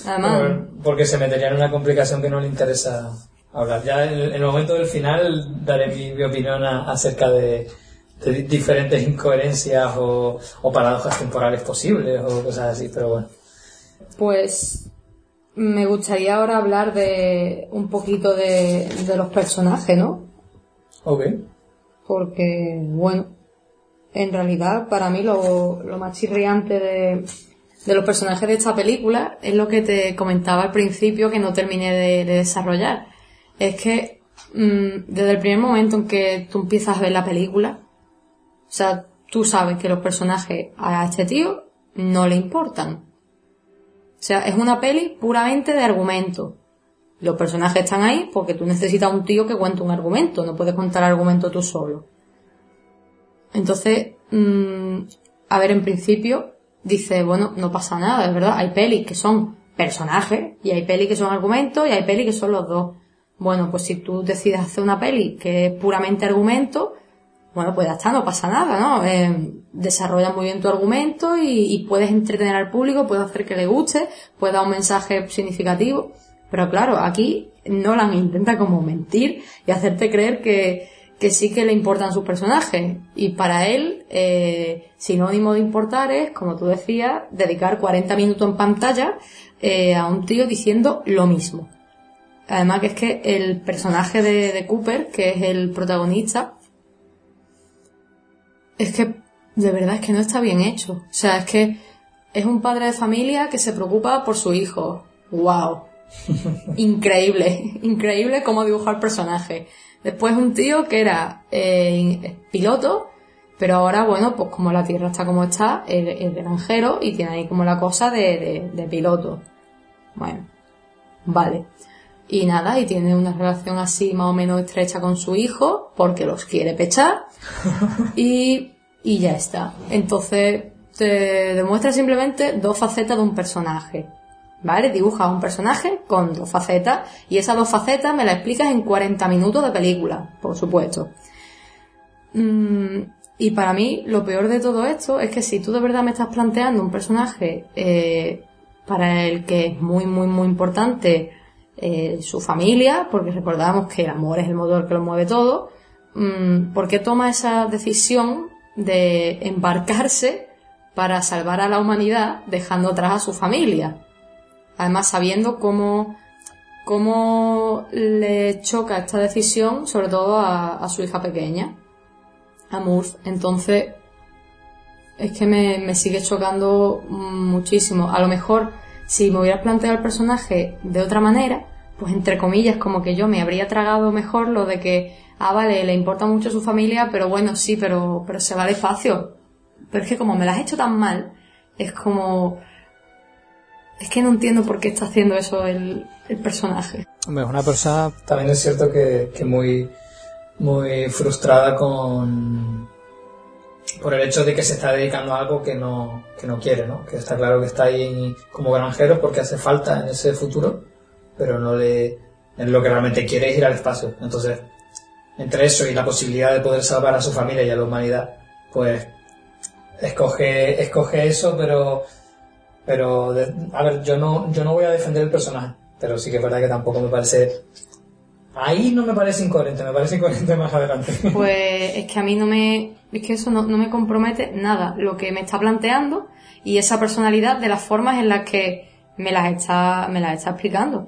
Además, Por- Porque se metería en una complicación que no le interesa hablar. Ya en el, en el momento del final daré mi, mi opinión a- acerca de, de di- diferentes incoherencias o, o paradojas temporales posibles o cosas así, pero bueno. Pues me gustaría ahora hablar de un poquito de, de los personajes, ¿no? Ok. Porque, bueno, en realidad para mí lo, lo más chirriante de, de los personajes de esta película es lo que te comentaba al principio que no terminé de, de desarrollar. Es que mm, desde el primer momento en que tú empiezas a ver la película, o sea, tú sabes que los personajes a este tío no le importan. O sea, es una peli puramente de argumento. Los personajes están ahí porque tú necesitas un tío que cuente un argumento, no puedes contar argumento tú solo. Entonces, mm, a ver, en principio, dice, bueno, no pasa nada, es verdad, hay pelis que son personajes, y hay pelis que son argumentos, y hay pelis que son los dos. Bueno, pues si tú decides hacer una peli que es puramente argumento, bueno, pues ya está, no pasa nada, ¿no? Eh, desarrolla muy bien tu argumento y, puedes entretener al público, puedes hacer que le guste, puedes dar un mensaje significativo. Pero claro, aquí Nolan intenta como mentir y hacerte creer que, que sí que le importan sus personajes. Y para él, eh, sinónimo de importar es, como tú decías, dedicar 40 minutos en pantalla eh, a un tío diciendo lo mismo. Además que es que el personaje de, de Cooper, que es el protagonista, es que de verdad es que no está bien hecho. O sea, es que es un padre de familia que se preocupa por su hijo. ¡Wow! increíble, increíble cómo dibujar personaje. Después un tío que era eh, piloto, pero ahora, bueno, pues como la Tierra está como está, es, es granjero y tiene ahí como la cosa de, de- de piloto. Bueno, vale. Y nada, y tiene una relación así más o menos estrecha con su hijo, porque los quiere pechar. y, y ya está. Entonces, te demuestra simplemente dos facetas de un personaje. ¿Vale? Dibuja un personaje con dos facetas y esas dos facetas me las explicas en 40 minutos de película, por supuesto. Mm, y para mí lo peor de todo esto es que si tú de verdad me estás planteando un personaje eh, para el que es muy, muy, muy importante eh, su familia, porque recordamos que el amor es el motor que lo mueve todo, mm, ¿por qué toma esa decisión de embarcarse para salvar a la humanidad dejando atrás a su familia? Además, sabiendo cómo, cómo le choca esta decisión, sobre todo a, a su hija pequeña, a Murph. Entonces, es que me, me sigue chocando muchísimo. A lo mejor, si me hubieras planteado el personaje de otra manera, pues entre comillas, como que yo me habría tragado mejor lo de que, ah, vale, le importa mucho su familia, pero bueno, sí, pero, pero se va despacio. Pero es que como me la has hecho tan mal, es como, es que no entiendo por qué está haciendo eso el, el personaje. Hombre, es una persona, también es cierto que, que muy, muy frustrada con por el hecho de que se está dedicando a algo que no, que no quiere, ¿no? Que está claro que está ahí como granjero porque hace falta en ese futuro, pero no le lo que realmente quiere es ir al espacio. Entonces, entre eso y la posibilidad de poder salvar a su familia y a la humanidad, pues escoge, escoge eso, pero pero a ver, yo no, yo no voy a defender el personaje, pero sí que es verdad que tampoco me parece Ahí no me parece incoherente, me parece incoherente más adelante. Pues es que a mí no me, es que eso no, no me compromete nada, lo que me está planteando y esa personalidad de las formas en las que me las está, me las está explicando.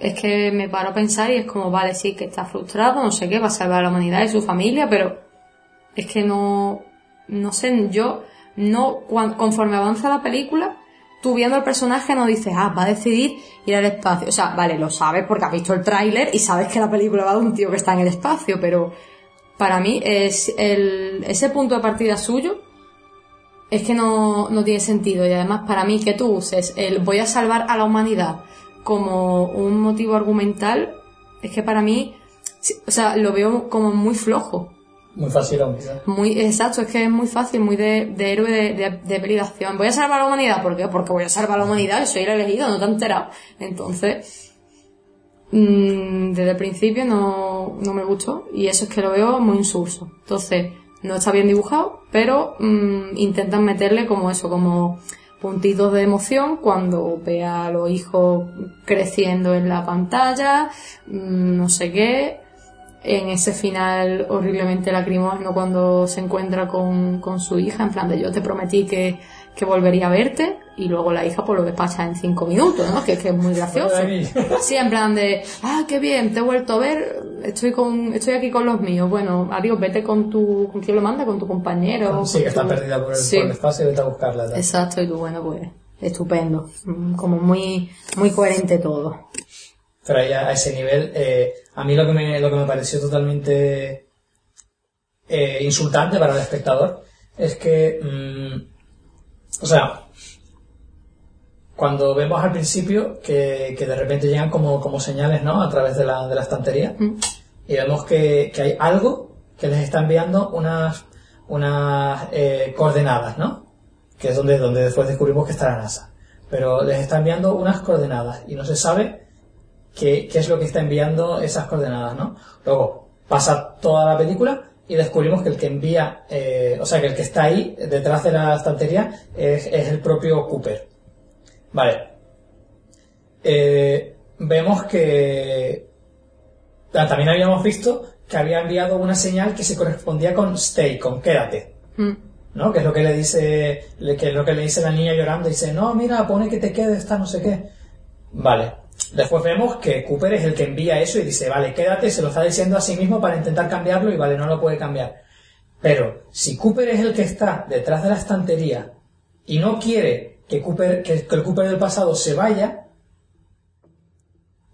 Es que me paro a pensar y es como, vale, sí, que está frustrado, no sé qué, va a salvar a la humanidad y su familia, pero es que no, no sé, yo, no, conforme avanza la película, tú viendo el personaje no dices, ah, va a decidir ir al espacio. O sea, vale, lo sabes porque has visto el tráiler y sabes que la película va de un tío que está en el espacio, pero para mí es el, ese punto de partida suyo es que no, no tiene sentido. Y además, para mí, que tú uses el voy a salvar a la humanidad como un motivo argumental, es que para mí, o sea, lo veo como muy flojo. Muy fácil, Muy, exacto, es que es muy fácil, muy de, de héroe de, de, de Voy a salvar a la humanidad, ¿por qué? Porque voy a salvar a la humanidad, soy el elegido, no te has enterado. Entonces, mmm, desde el principio no, no me gustó y eso es que lo veo muy insulso. Entonces, no está bien dibujado, pero mmm, intentan meterle como eso, como puntitos de emoción cuando ve a los hijos creciendo en la pantalla, mmm, no sé qué, en ese final horriblemente lacrimógeno cuando se encuentra con, con su hija, en plan de yo te prometí que, que volvería a verte y luego la hija pues lo despacha en cinco minutos, ¿no? Que, que es muy gracioso. Sí, en plan de, ah, qué bien, te he vuelto a ver, estoy con, estoy aquí con los míos. Bueno, adiós, vete con tu, ¿con quién lo manda? Con tu compañero. Sí, que está perdida por el, por el, espacio y vete a buscarla. Exacto, y tú, bueno, pues, estupendo. Mm, como muy, muy coherente todo pero ahí a, ese nivel, eh, a mí lo que me, lo que me pareció totalmente eh, insultante para el espectador es que, mm, o sea, cuando vemos al principio que, que de repente llegan como, como señales, ¿no? A través de la, de la estantería mm. y vemos que, que hay algo que les está enviando unas, unas eh, coordenadas, ¿no? Que es donde, donde después descubrimos que está la NASA. Pero les está enviando unas coordenadas y no se sabe qué, es lo que está enviando esas coordenadas, ¿no? Luego pasa toda la película y descubrimos que el que envía, eh, o sea, que el que está ahí detrás de la estantería es, el propio Cooper. Vale. Eh, vemos que también habíamos visto que había enviado una señal que se correspondía con stay, con quédate. Mm. ¿No? Que es lo que le dice, que es lo que le dice la niña llorando. Dice, no, mira, pone que te quedes, está no sé qué. Vale. Después vemos que Cooper es el que envía eso y dice, vale, quédate, se lo está diciendo a sí mismo para intentar cambiarlo y vale, no lo puede cambiar. Pero si Cooper es el que está detrás de la estantería y no quiere que, Cooper, que, el Cooper del pasado se vaya,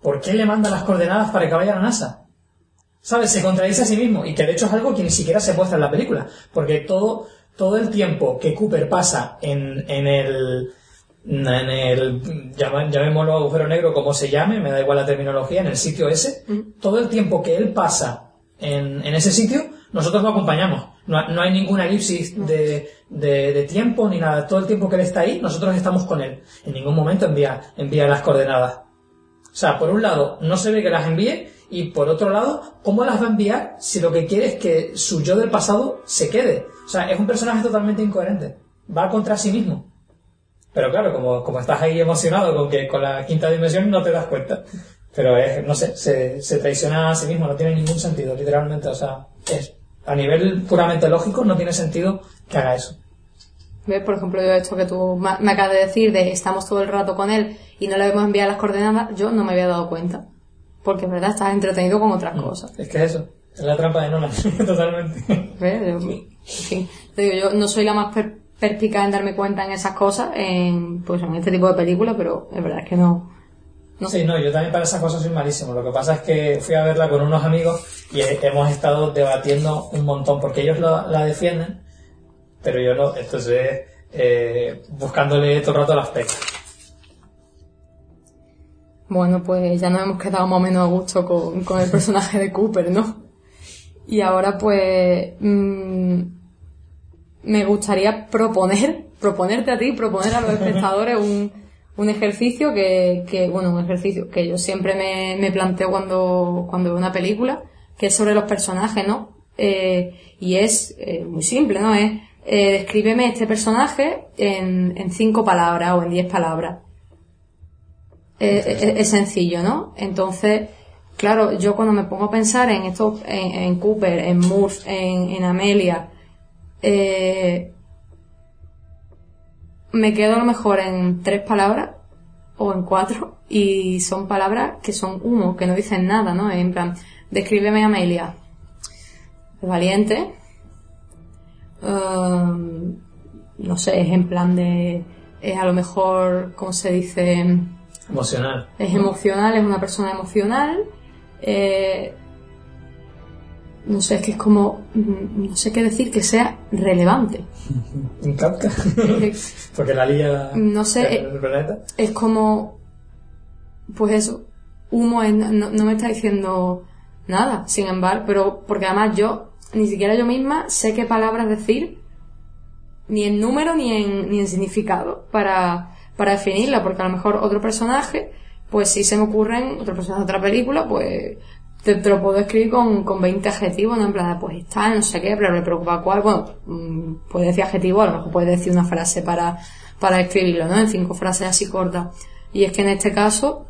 ¿por qué le manda las coordenadas para que vaya a la NASA? ¿Sabes? Se contradice a sí mismo y que de hecho es algo que ni siquiera se muestra en la película, porque todo, todo el tiempo que Cooper pasa en, en el en el, llamémoslo agujero negro, como se llame, me da igual la terminología, en el sitio ese, todo el tiempo que él pasa en, en ese sitio, nosotros lo acompañamos. No, no hay ninguna elipsis de, de- de tiempo ni nada. Todo el tiempo que él está ahí, nosotros estamos con él. En ningún momento envía, envía las coordenadas. O sea, por un lado, no se ve que las envíe y por otro lado, ¿cómo las va a enviar si lo que quiere es que su yo del pasado se quede? O sea, es un personaje totalmente incoherente. Va contra sí mismo. Pero claro, como, como estás ahí emocionado con que con la quinta dimensión no te das cuenta. Pero es, no sé, se, se traiciona a sí mismo, no tiene ningún sentido, literalmente. O sea, es, a nivel puramente lógico no tiene sentido que haga eso. ¿Ves? Por ejemplo, yo esto que tú me acabas de decir de estamos todo el rato con él y no le hemos enviado las coordenadas, yo no me había dado cuenta. Porque, en verdad, estás entretenido con otras cosas. Es que es eso, es la trampa de Nolan, totalmente. ¿Ves? En fin, te digo, yo no soy la más per- perspicaz en darme cuenta en esas cosas, en, pues en este tipo de películas, pero es verdad es que no. No. Sí, no, yo también para esas cosas soy malísimo. Lo que pasa es que fui a verla con unos amigos y he- hemos estado debatiendo un montón porque ellos lo- la defienden, pero yo no. Entonces, eh, buscándole todo el rato las pecas. Bueno, pues ya nos hemos quedado más o menos a gusto con, con el personaje de Cooper, ¿no? Y ahora pues mm, me gustaría proponer, proponerte a ti, proponer a los espectadores un, un ejercicio que, que, bueno, un ejercicio que yo siempre me, me planteo cuando, cuando veo una película, que es sobre los personajes, ¿no? Eh, y es eh, muy simple, ¿no? Es, eh, descríbeme este personaje en, en cinco palabras o en diez palabras. Es, es sencillo, ¿no? Entonces, claro, yo cuando me pongo a pensar en esto, en, en Cooper, en Murph, en, en Amelia, eh, me quedo a lo mejor en tres palabras o en cuatro y son palabras que son humo, que no dicen nada, ¿no? En plan, descríbeme a Amelia. Es valiente. um, no sé, es en plan de, es a lo mejor, ¿cómo se dice? Emocional. es emocional, es una persona emocional. eh, no sé, es que es como, mm, no sé qué decir que sea relevante. Un Kafka. Porque la lía No sé, el, planeta. Es como, pues eso, humo, es- no, no me está diciendo nada, sin embargo, pero porque además yo, ni siquiera yo misma sé qué palabras decir, ni en número ni en, ni en significado, para, para definirla, porque a lo mejor otro personaje, pues si se me ocurren, otro personaje de otra película, pues te, lo puedo escribir con, con 20 adjetivos, ¿no? En plan, pues está, no sé qué, pero le preocupa cuál, bueno, mm, puedes decir adjetivo, a lo mejor puedes decir una frase para, para escribirlo, ¿no? En cinco frases así cortas. Y es que en este caso,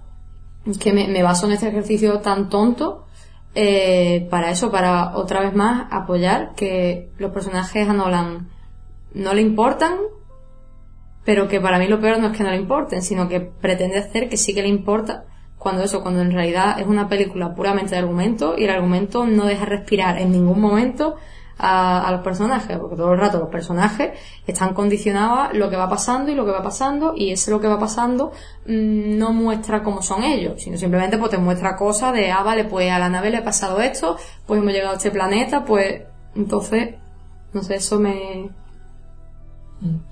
es que me, me baso en este ejercicio tan tonto eh, para eso, para otra vez más apoyar que los personajes a Nolan no le importan, pero que para mí lo peor no es que no le importen, sino que pretende hacer que sí que le importa cuando eso, cuando en realidad es una película puramente de argumento y el argumento no deja respirar en ningún momento a, a los personajes, porque todo el rato los personajes están condicionados a lo que va pasando y lo que va pasando y ese lo que va pasando mm, no muestra cómo son ellos, sino simplemente pues te muestra cosas de, ah, vale, pues a la nave le ha pasado esto, pues hemos llegado a este planeta, pues entonces, no sé, eso me,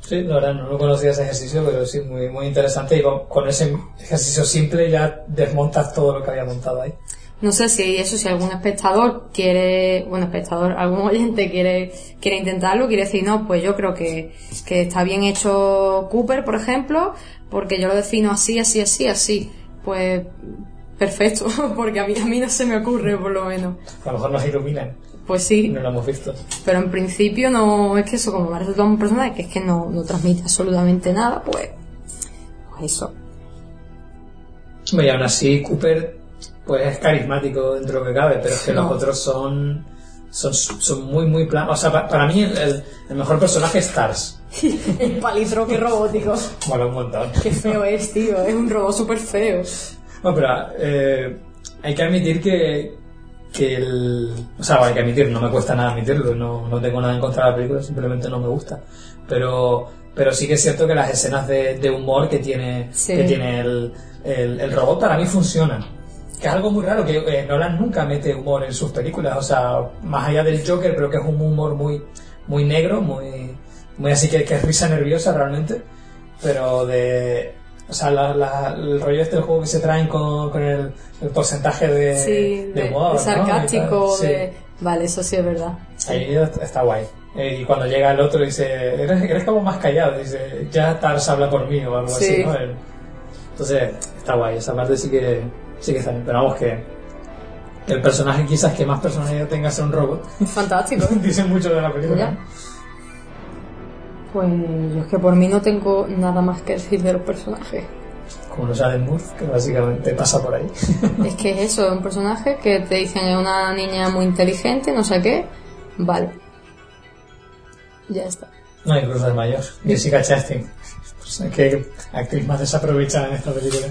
Sí, la verdad, no lo conocía ese ejercicio, pero sí, muy, muy interesante. Y con, con ese ejercicio simple ya desmontas todo lo que había montado ahí. No sé si eso, si algún espectador quiere, bueno, espectador, algún oyente quiere, quiere intentarlo, quiere decir, no, pues yo creo que, que está bien hecho Cooper, por ejemplo, porque yo lo defino así, así, así, así. Pues, perfecto, porque a mí, a mí no se me ocurre, por lo menos. A lo mejor nos iluminan, Pues sí, no lo hemos visto. pero en principio no, es que eso, como me ha resultado un personaje que es que no, no transmite absolutamente nada, pues, pues eso. Y aún así, Cooper, pues es carismático dentro de lo que cabe, pero es que los No. otros son, son, son muy, muy planos. O sea, pa- para mí el, el- el mejor personaje es Stars. El palitroque robótico. Mola un montón. Qué feo es, tío, es un robot súper feo. No, pero eh, hay que admitir que, que el... O sea, hay que admitir, no me cuesta nada admitirlo, no, no tengo nada en contra de la película, simplemente no me gusta. Pero, pero sí que es cierto que las escenas de, de humor que tiene, Sí. que tiene el, el, el robot para mí funcionan. Que es algo muy raro, que eh, Nolan nunca mete humor en sus películas, o sea, más allá del Joker, pero que es un humor muy, muy negro, muy, muy así que, que es risa nerviosa realmente. pero de... O sea, la- la- el rollo este del juego que se traen con, con el, el porcentaje de, Sí, de de, humor, de ¿no? sarcástico. Sí. de... Vale, eso sí es verdad. Ahí está guay. Eh, y cuando llega el otro dice, eres, eres como más callado, dice, ya Tars habla por mí o algo Sí. así, ¿no? Entonces, está guay, esa parte sí que, sí que está bien. Pero vamos que el personaje quizás que más personalidad tenga sea un robot. Fantástico. Dice mucho de la película. Ya. Pues yo es que por mí no tengo nada más que decir de los personajes. Como los Adam Moore, que básicamente pasa por ahí. Es que es eso, es un personaje que te dicen es una niña muy inteligente, no sé qué. Vale. Ya está. no, incluso el mayor, Jessica Chastain. Pues, qué actriz más desaprovechada en esta película.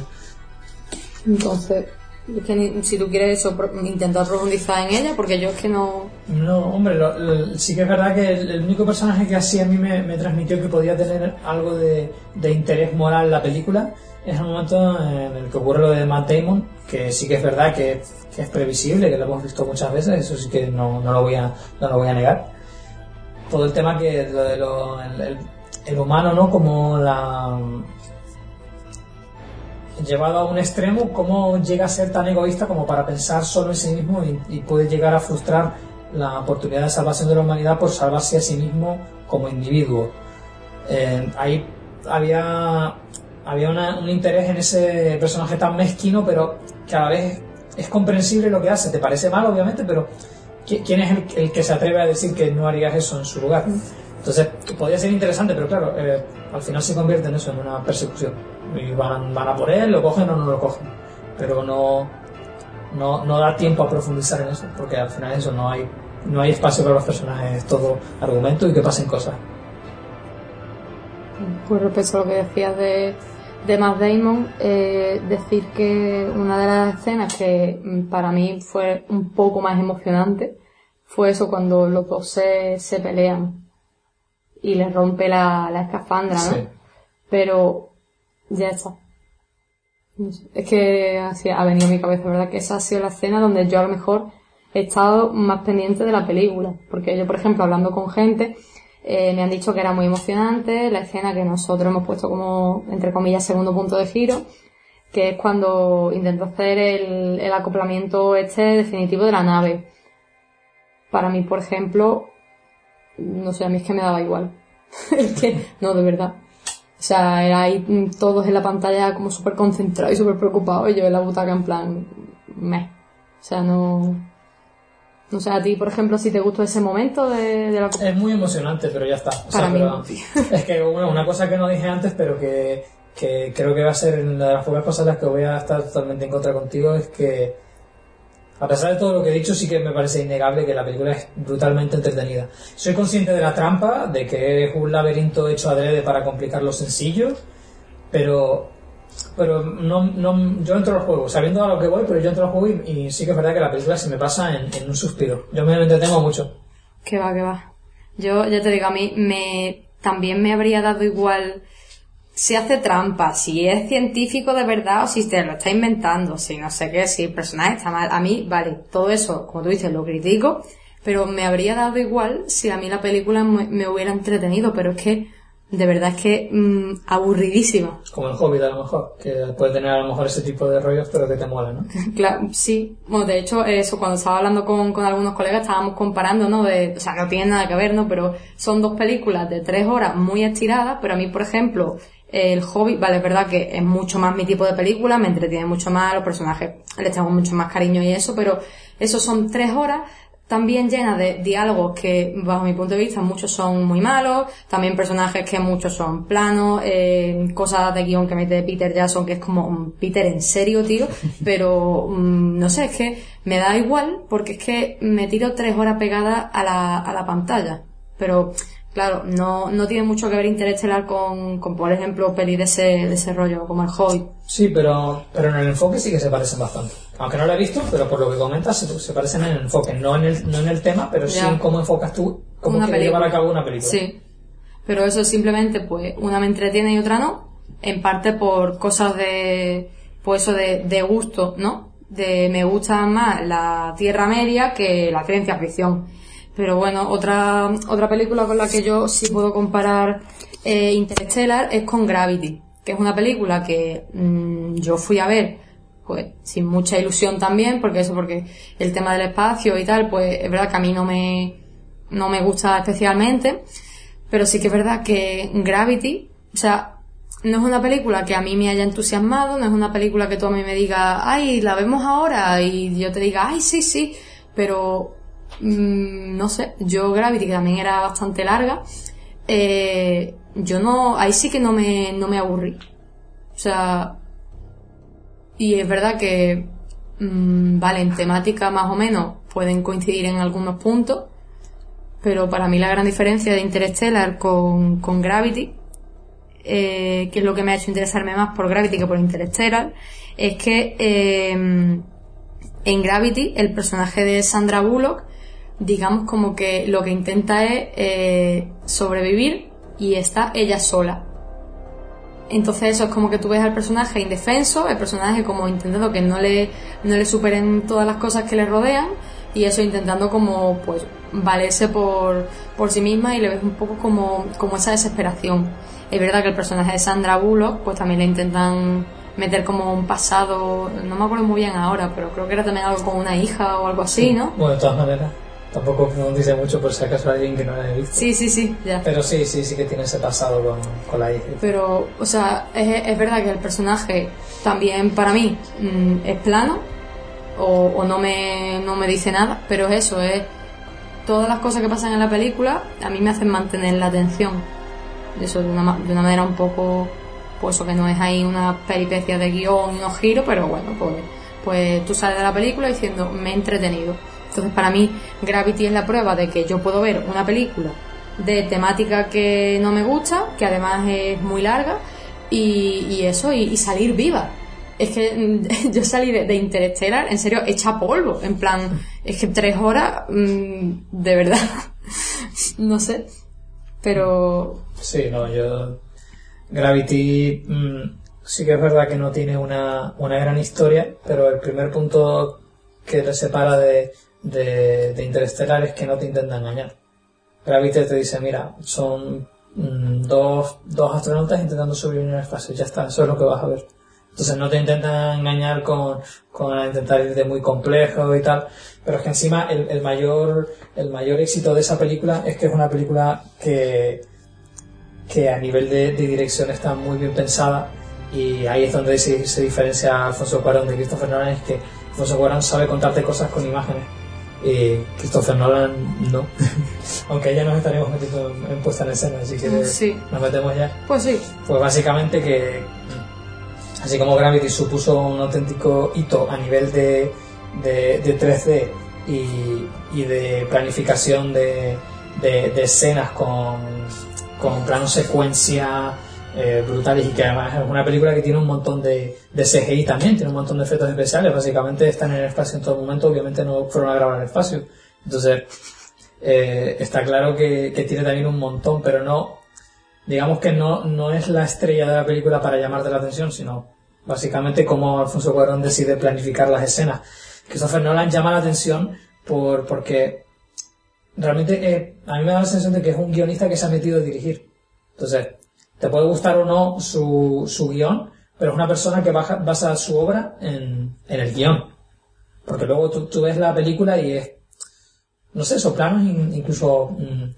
Entonces, es que ni- si tú quieres eso, intentar profundizar en ella, porque yo es que no... No, hombre, lo- lo- sí que es verdad que el, el único personaje que así a mí me, me transmitió que podía tener algo de, de interés moral en la película es el momento en el que ocurre lo de Matt Damon, que sí que es verdad que, que es previsible, que lo hemos visto muchas veces, eso sí que no, no, lo, voy a, no lo voy a negar. Todo el tema que lo de lo, el, el- el humano, ¿no? Como la llevado a un extremo, cómo llega a ser tan egoísta como para pensar solo en sí mismo y, y puede llegar a frustrar la oportunidad de salvación de la humanidad por salvarse a sí mismo como individuo. Eh, ahí había, había una- un interés en ese personaje tan mezquino, pero que a la vez es comprensible lo que hace. Te parece mal, obviamente, pero ¿qui- ¿quién es el, el que se atreve a decir que no harías eso en su lugar? Entonces, podría ser interesante, pero claro, eh, al final se convierte en eso, en una persecución. Y van, van a por él, lo cogen o no lo cogen. Pero no, no, no da tiempo a profundizar en eso, porque al final eso no hay, no hay espacio para los personajes, es todo argumento y que pasen cosas. Pues respecto a lo que decías de, de Matt Damon, eh, decir que una de las escenas que para mí fue un poco más emocionante fue eso cuando los dos se, se pelean y le rompe la, la escafandra, ¿no? Sí. Pero ya está. Es que así ha venido a mi cabeza, ¿verdad? Que esa ha sido la escena donde yo a lo mejor he estado más pendiente de la película. Porque yo, por ejemplo, hablando con gente, eh, me han dicho que era muy emocionante la escena que nosotros hemos puesto como, entre comillas, segundo punto de giro, que es cuando intento hacer el, el acoplamiento este definitivo de la nave. Para mí, por ejemplo, no sé, a mí es que me daba igual. es que, no, de verdad. O sea, era ahí mm, todos en la pantalla como súper concentrados y súper preocupados y yo en la butaca en plan, meh. O sea, no... No sé, a ti, por ejemplo, si te gustó ese momento de, de la... Es muy emocionante, pero ya está. O sea, Para mí pero- no, tío. Es que bueno, una cosa que no dije antes, pero que, que creo que va a ser una de las pocas cosas en las que voy a estar totalmente en contra contigo, es que a pesar de todo lo que he dicho, sí que me parece innegable que la película es brutalmente entretenida. Soy consciente de la trampa, de que es un laberinto hecho adrede para complicar lo sencillo, pero pero no, no, yo entro al juego, sabiendo a lo que voy, pero yo entro al juego y, sí que es verdad que la película se me pasa en, en un suspiro. Yo me entretengo mucho. Que va, que va. Yo, ya te digo, a mí me, también me habría dado igual si hace trampa, si es científico de verdad o si te lo está inventando, si no sé qué, si el personaje está mal. A mí, vale, todo eso, como tú dices, lo critico, pero me habría dado igual si a mí la película me, me hubiera entretenido, pero es que, de verdad es que, mm, aburridísima. Como el Hobbit a lo mejor, que puede tener a lo mejor ese tipo de rollos, pero que te mola, ¿no? Claro, sí. Bueno, de hecho, eso, cuando estaba hablando con, con algunos colegas, estábamos comparando, ¿no? De, o sea, no tienen nada que ver, ¿no? Pero son dos películas de tres horas muy estiradas, pero a mí, por ejemplo, el Hobbit, vale, es verdad que es mucho más mi tipo de película, me entretiene mucho más, los personajes les tengo mucho más cariño y eso, pero eso son tres horas también llenas de diálogos que, bajo mi punto de vista, muchos son muy malos, también personajes que muchos son planos, eh, cosas de guion que mete Peter Jackson, que es como, mm, Peter, en serio, tío, pero, mm, no sé, es que me da igual, porque es que me tiro tres horas pegadas a la, a la pantalla, pero, claro, no, no tiene mucho que ver Interestelar con, con, por ejemplo, pelis de ese, de ese rollo, como el Hobbit. Sí, pero, pero en el enfoque sí que se parecen bastante. Aunque no lo he visto, pero por lo que comentas se, se parecen en el enfoque. No en el, no en el tema, pero sí en cómo enfocas tú, cómo Una quieres película. llevar a cabo una película. Sí. Pero eso es simplemente, pues, una me entretiene y otra no. En parte por cosas de, pues eso de, de gusto, ¿no? De me gusta más la Tierra Media que la ciencia ficción. Pero bueno, otra, otra película con la que yo sí puedo comparar eh, Interstellar es con Gravity, que es una película que mm, yo fui a ver pues sin mucha ilusión también, porque eso, porque el tema del espacio y tal, pues es verdad que a mí no me, no me gusta especialmente, pero sí que es verdad que Gravity, o sea, no es una película que a mí me haya entusiasmado, no es una película que tú a mí me digas, ay, la vemos ahora, y yo te diga, ay, sí, sí, pero, mm, no sé, yo Gravity, que también era bastante larga, eh, yo no, ahí sí que no me, no me aburrí. O sea, y es verdad que, mm, vale, en temática más o menos pueden coincidir en algunos puntos, pero para mí la gran diferencia de Interstellar con, con Gravity, eh, que es lo que me ha hecho interesarme más por Gravity que por Interstellar, es que eh, en Gravity el personaje de Sandra Bullock, digamos como que lo que intenta es eh, sobrevivir y está ella sola. Entonces eso es como que tú ves al personaje indefenso, el personaje como intentando que no le, no le superen todas las cosas que le rodean y eso intentando como pues valerse por, por sí misma y le ves un poco como, como esa desesperación. Es verdad que el personaje de Sandra Bullock pues también le intentan meter como un pasado, no me acuerdo muy bien ahora, pero creo que era también algo con una hija o algo así, ¿no? Bueno, de todas maneras, tampoco dice mucho por si acaso alguien que no la haya visto. Sí, sí, sí, ya. Pero sí, sí, sí que tiene ese pasado con, con la hija. Pero, o sea, es, es verdad que el personaje también para mí mm, es plano o, o no, me, no me dice nada, pero es eso, es todas las cosas que pasan en la película a mí me hacen mantener la atención. Eso de una, de una manera un poco, pues eso que no es ahí una peripecia de guion y unos giros, pero bueno, pues, pues tú sales de la película diciendo me he entretenido. Entonces para mí Gravity es la prueba de que yo puedo ver una película de temática que no me gusta, que además es muy larga, y, eso, y, salir viva. Es que mm, yo salí de, Interstellar, en serio, hecha polvo. En plan, es que tres horas, mm, de verdad, no sé. Pero Sí, no, yo. Gravity mm, sí que es verdad que no tiene una, una gran historia, pero el primer punto que le separa de, de, de Interstellar es que no te intenta engañar. Gravity te dice, mira, son mm, dos, dos astronautas intentando sobrevivir el espacio, ya está, eso es lo que vas a ver. Entonces no te intentan engañar con, con intentar ir de muy complejo y tal, pero es que encima el, el mayor, el mayor éxito de esa película es que es una película que, que a nivel de, dirección está muy bien pensada y ahí es donde se, se diferencia Alfonso Cuarón de Christopher Nolan, es que Alfonso Cuarón sabe contarte cosas con imágenes y Christopher Nolan no. Aunque ya nos estaremos metiendo en, en puesta en escena, así que Sí. nos metemos ya. pues sí, Pues básicamente que, así como Gravity supuso un auténtico hito a nivel de, de, de 3D y, y de planificación de, de, de escenas con, con plano secuencia eh, brutales y que además es una película que tiene un montón de, de CGI también, tiene un montón de efectos especiales, básicamente están en el espacio en todo momento, obviamente no fueron a grabar el espacio. Entonces, eh, está claro que, que tiene también un montón, pero no, digamos que no, no es la estrella de la película para llamarte la atención, sino básicamente cómo Alfonso Cuarón decide planificar las escenas. Christopher Nolan llama la atención por, porque realmente eh, a mí me da la sensación de que es un guionista que se ha metido a dirigir. Entonces, te puede gustar o no su, su guion, pero es una persona que baja- basa su obra en, en el guion. Porque luego tú, tú ves la película y es, no sé, esos planos in- incluso mm,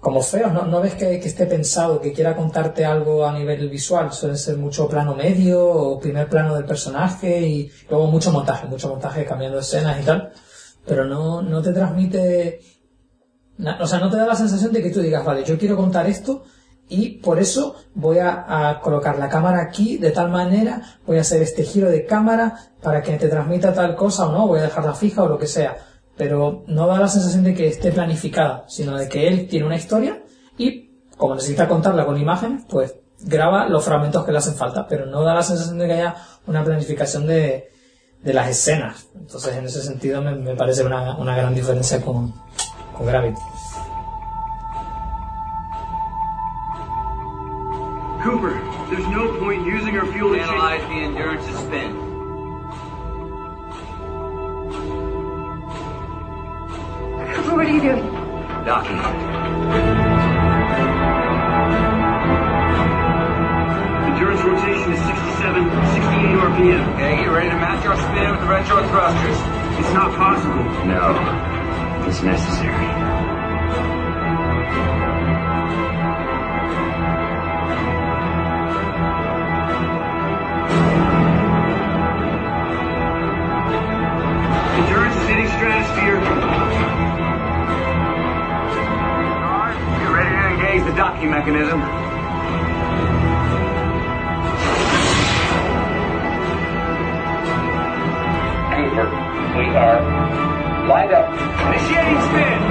como feos, ¿no? No ves que, que esté pensado, que quiera contarte algo a nivel visual. Suele ser mucho plano medio o primer plano del personaje y luego mucho montaje, mucho montaje cambiando escenas y tal. Pero no, no te transmite, o sea, no te da la sensación de que tú digas, vale, yo quiero contar esto y por eso voy a, colocar la cámara aquí de tal manera, voy a hacer este giro de cámara para que te transmita tal cosa o no, voy a dejarla fija o lo que sea. Pero no da la sensación de que esté planificada, sino de que él tiene una historia y como necesita contarla con imágenes, pues graba los fragmentos que le hacen falta, pero no da la sensación de que haya una planificación de, de las escenas. Entonces, en ese sentido, me, me parece una, una gran diferencia con, con Gravity. Cooper, there's no point in using our fuel to Analyze the endurance of spin. What are you doing? Docking. Endurance rotation is 67, 68 RPM. Okay, get ready to match our spin with the retro thrusters. It's not possible. No, it's necessary. The docking mechanism. Anchor, we are lined up. Initiating spin.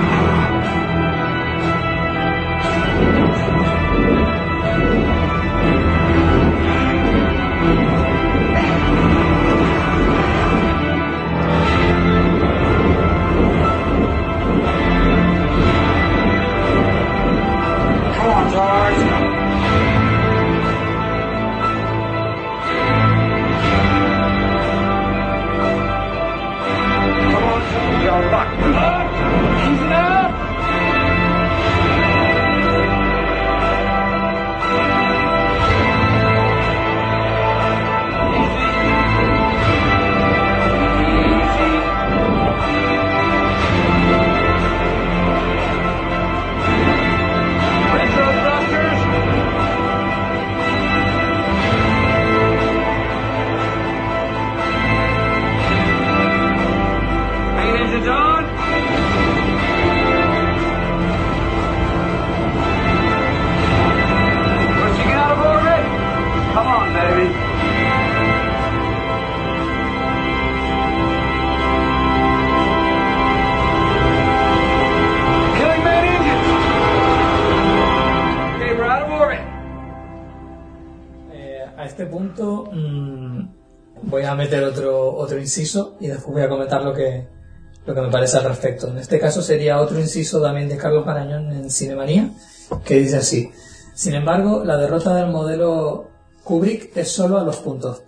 Y después voy a comentar lo que, lo que me parece al respecto. En este caso sería otro inciso también de Carlos Marañón en Cinemanía, que dice así. Sin embargo, la derrota del modelo Kubrick es solo a los puntos.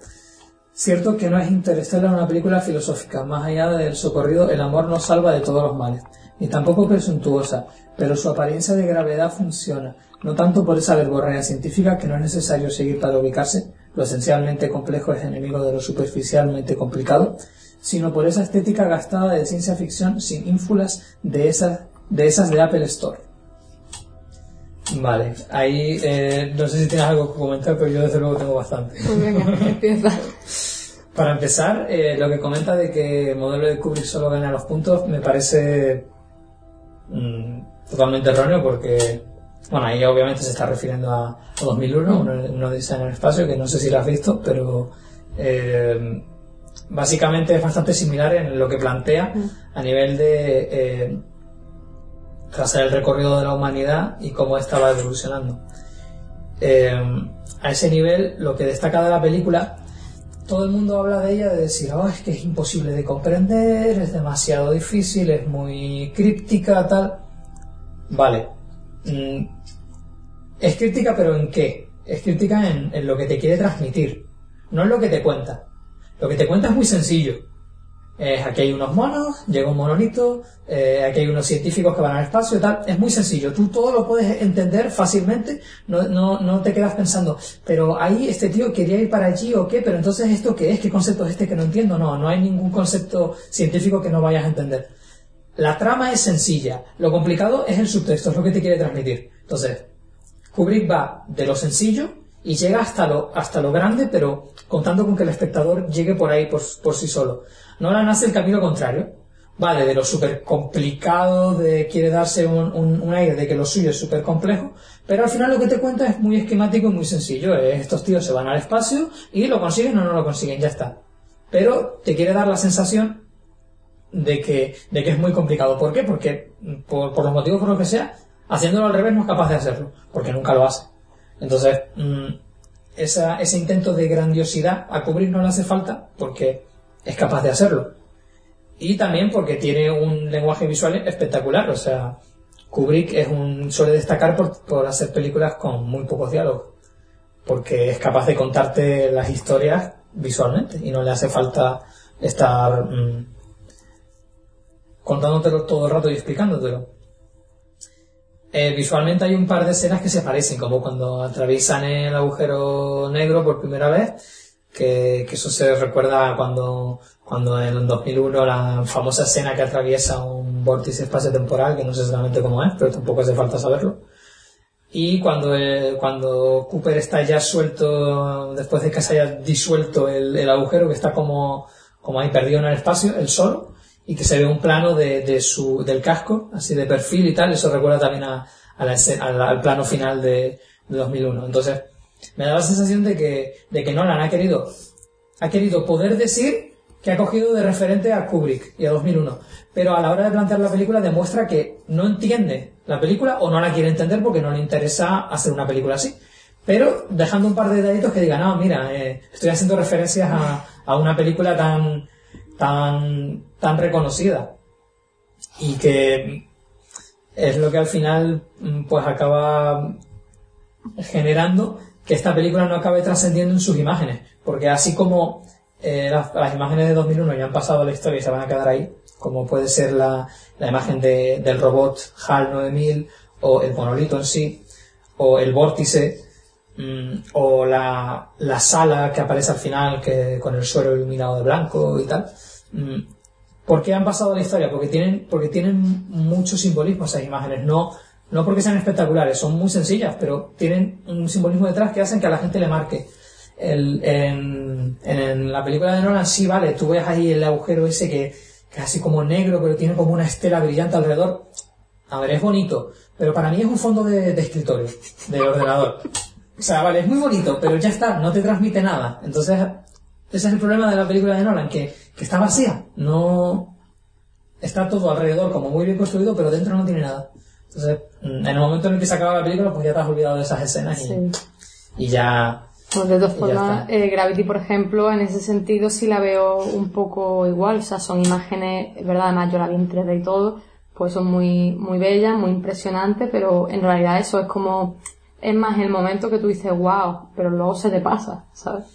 Cierto que no es Interstellar una película filosófica, más allá del socorrido, el amor nos salva de todos los males, ni tampoco presuntuosa, pero su apariencia de gravedad funciona, no tanto por esa verborrea científica que no es necesario seguir para ubicarse, lo esencialmente complejo es enemigo de lo superficialmente complicado, sino por esa estética gastada de ciencia ficción sin ínfulas de esas de, esas de Apple Store. Vale, ahí eh, no sé si tienes algo que comentar, pero yo desde luego tengo bastante. Pues venga, empieza. Para empezar, eh, lo que comenta de que el modelo de Kubrick solo gana los puntos me parece mm, totalmente erróneo porque, bueno, ahí obviamente se está refiriendo a, a 2001, uno, uno dice en el espacio, que no sé si lo has visto, pero eh, básicamente es bastante similar en lo que plantea a nivel de eh, trazar el recorrido de la humanidad y cómo estaba evolucionando. Eh, a ese nivel, lo que destaca de la película todo el mundo habla de ella de decir, oh, es que es imposible de comprender, es demasiado difícil, es muy críptica, tal. Vale. Mm, es críptica, pero ¿en qué? Es críptica en, lo que te quiere transmitir, no en lo que te cuenta. Lo que te cuenta es muy sencillo. Es, aquí hay unos monos, llega un monolito, eh, aquí hay unos científicos que van al espacio tal. Es muy sencillo. Tú todo lo puedes entender fácilmente. No, no, no te quedas pensando, pero ahí este tío quería ir para allí o qué, pero entonces esto qué es, qué concepto es este que no entiendo. No, no hay ningún concepto científico que no vayas a entender. La trama es sencilla. Lo complicado es el subtexto, es lo que te quiere transmitir. Entonces, Kubrick va de lo sencillo y llega hasta lo, hasta lo grande, pero contando con que el espectador llegue por ahí por, por sí solo. Nolan hace el camino contrario. Vale, de lo súper complicado, de quiere darse un, un, un, aire de que lo suyo es súper complejo, pero al final lo que te cuenta es muy esquemático y muy sencillo. Estos tíos se van al espacio y lo consiguen o no lo consiguen, ya está. Pero te quiere dar la sensación de que, de que es muy complicado. ¿Por qué? Porque, por, por los motivos por lo que sea, haciéndolo al revés no es capaz de hacerlo, porque nunca lo hace. Entonces, mmm, esa, ese intento de grandiosidad a cubrir no le hace falta porque es capaz de hacerlo. Y también porque tiene un lenguaje visual espectacular, o sea, Kubrick es un, suele destacar por, por hacer películas con muy pocos diálogos, porque es capaz de contarte las historias visualmente y no le hace falta estar mmm, contándotelo todo el rato y explicándotelo. Eh, visualmente hay un par de escenas que se parecen, como cuando atraviesan el agujero negro por primera vez, que, eso se recuerda cuando, cuando en el 2001 la famosa escena que atraviesa un vórtice espacio-temporal, que no sé exactamente cómo es, pero tampoco hace falta saberlo. Y cuando, eh, cuando Cooper está ya suelto, después de que se haya disuelto el, el agujero, que está como, como ahí perdido en el espacio, el solo, y que se ve un plano de, de su, del casco, así de perfil y tal, eso recuerda también a, la al, al plano final de, de 2001. Entonces, me da la sensación de que, de que Nolan ha querido, ha querido poder decir que ha cogido de referente a Kubrick y a 2001, pero a la hora de plantear la película demuestra que no entiende la película o no la quiere entender porque no le interesa hacer una película así. Pero dejando un par de detallitos que digan, no, mira, eh, estoy haciendo referencias a, a una película tan, tan, tan reconocida. Y que es lo que al final mm, pues acaba generando que esta película no acabe trascendiendo en sus imágenes. Porque así como eh, las, imágenes de 2001 ya han pasado a la historia y se van a quedar ahí como puede ser la, la imagen de- del robot HAL 9000 o el monolito en sí o el vórtice mm, o la, la sala que aparece al final que con el suelo iluminado de blanco y tal mm, ¿Por qué han pasado a la historia? Porque tienen, porque tienen mucho simbolismo esas imágenes. No, no porque sean espectaculares, son muy sencillas, pero tienen un simbolismo detrás que hacen que a la gente le marque. El- en, en la película de Nolan sí, vale, tú ves ahí el agujero ese que, que así como negro, pero tiene como una estela brillante alrededor. A ver, es bonito, pero para mí es un fondo de, de escritorio, de ordenador. O sea, vale, es muy bonito, pero ya está, no te transmite nada. Entonces, ese es el problema de la película de Nolan, que, que está vacía. No está todo alrededor como muy bien construido, pero dentro no tiene nada. Entonces, mm, en el momento en el que se acaba la película, pues ya te has olvidado de esas escenas y, Sí. y ya... Pues de todas formas, eh, Gravity, por ejemplo, en ese sentido sí la veo un poco igual. O sea, son imágenes, es verdad, además yo la vi en 3D y todo, pues son muy, muy bellas, muy impresionantes, pero en realidad eso es como, es más el momento que tú dices, wow, pero luego se te pasa, ¿sabes?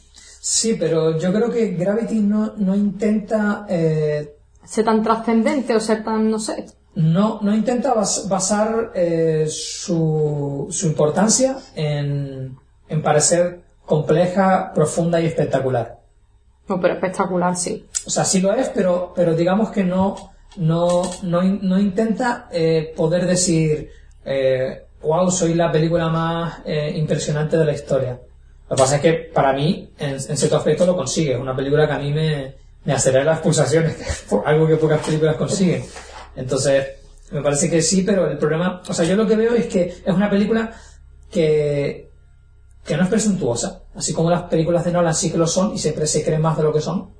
Sí, pero yo creo que Gravity no, no intenta... eh, Ser tan trascendente o ser tan, no sé. no, no intenta bas- basar eh, su, su importancia en, en parecer compleja, profunda y espectacular. No, pero espectacular, sí. O sea, sí lo es, pero, pero digamos que no, no, no, no intenta eh, poder decir, eh, wow, soy la película más eh, impresionante de la historia. Lo que pasa es que para mí, en, cierto aspecto, lo consigue. Es una película que a mí me, me acelera las pulsaciones, algo que pocas películas consiguen. Entonces, me parece que sí, pero el problema, o sea, yo lo que veo es que es una película que, que no es presuntuosa, así como las películas de Nolan sí que lo son y siempre se creen más de lo que son.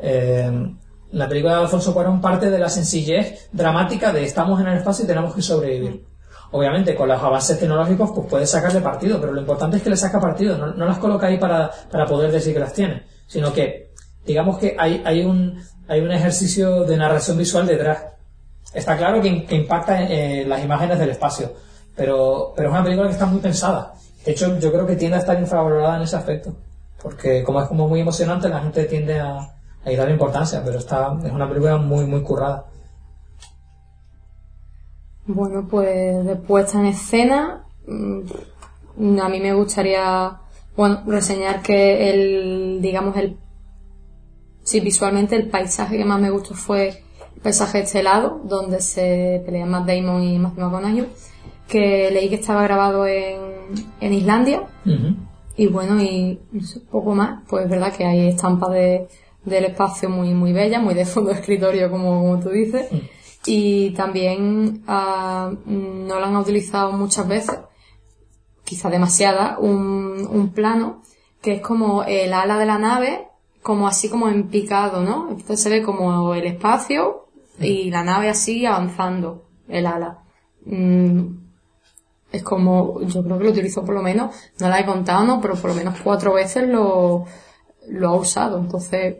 Eh, la película de Alfonso Cuarón parte de la sencillez dramática de estamos en el espacio y tenemos que sobrevivir. Obviamente, con los avances tecnológicos, pues puedes sacarle partido, pero lo importante es que le saca partido, no, no las coloca ahí para, para poder decir que las tiene, sino que, digamos que hay, hay, un, hay un ejercicio de narración visual detrás. Está claro que, impacta eh, las imágenes del espacio, pero, pero es una película que está muy pensada. De hecho, yo creo que tiende a estar infravalorada en ese aspecto, porque como es como muy emocionante, la gente tiende a, a darle importancia, pero está, es una película muy, muy currada. Bueno, pues de puesta en escena, mm, a mí me gustaría, bueno, reseñar que el, digamos, el, sí, visualmente el paisaje que más me gustó fue el paisaje estelado, donde se pelean Matt Damon y Matthew McConaughey, que leí que estaba grabado en, en Islandia, y bueno, y poco más, pues es verdad que hay estampas de, del espacio muy, muy bellas, muy de fondo de escritorio, como, como tú dices. Y también ah, no la han utilizado muchas veces, quizá demasiada, un, un plano que es como el ala de la nave, como así como en picado, ¿no? Entonces se ve como el espacio y la nave así avanzando, el ala. Mm, es como, yo creo que lo utilizó por lo menos, no la he contado, ¿no? Pero por lo menos cuatro veces lo, lo ha usado. Entonces,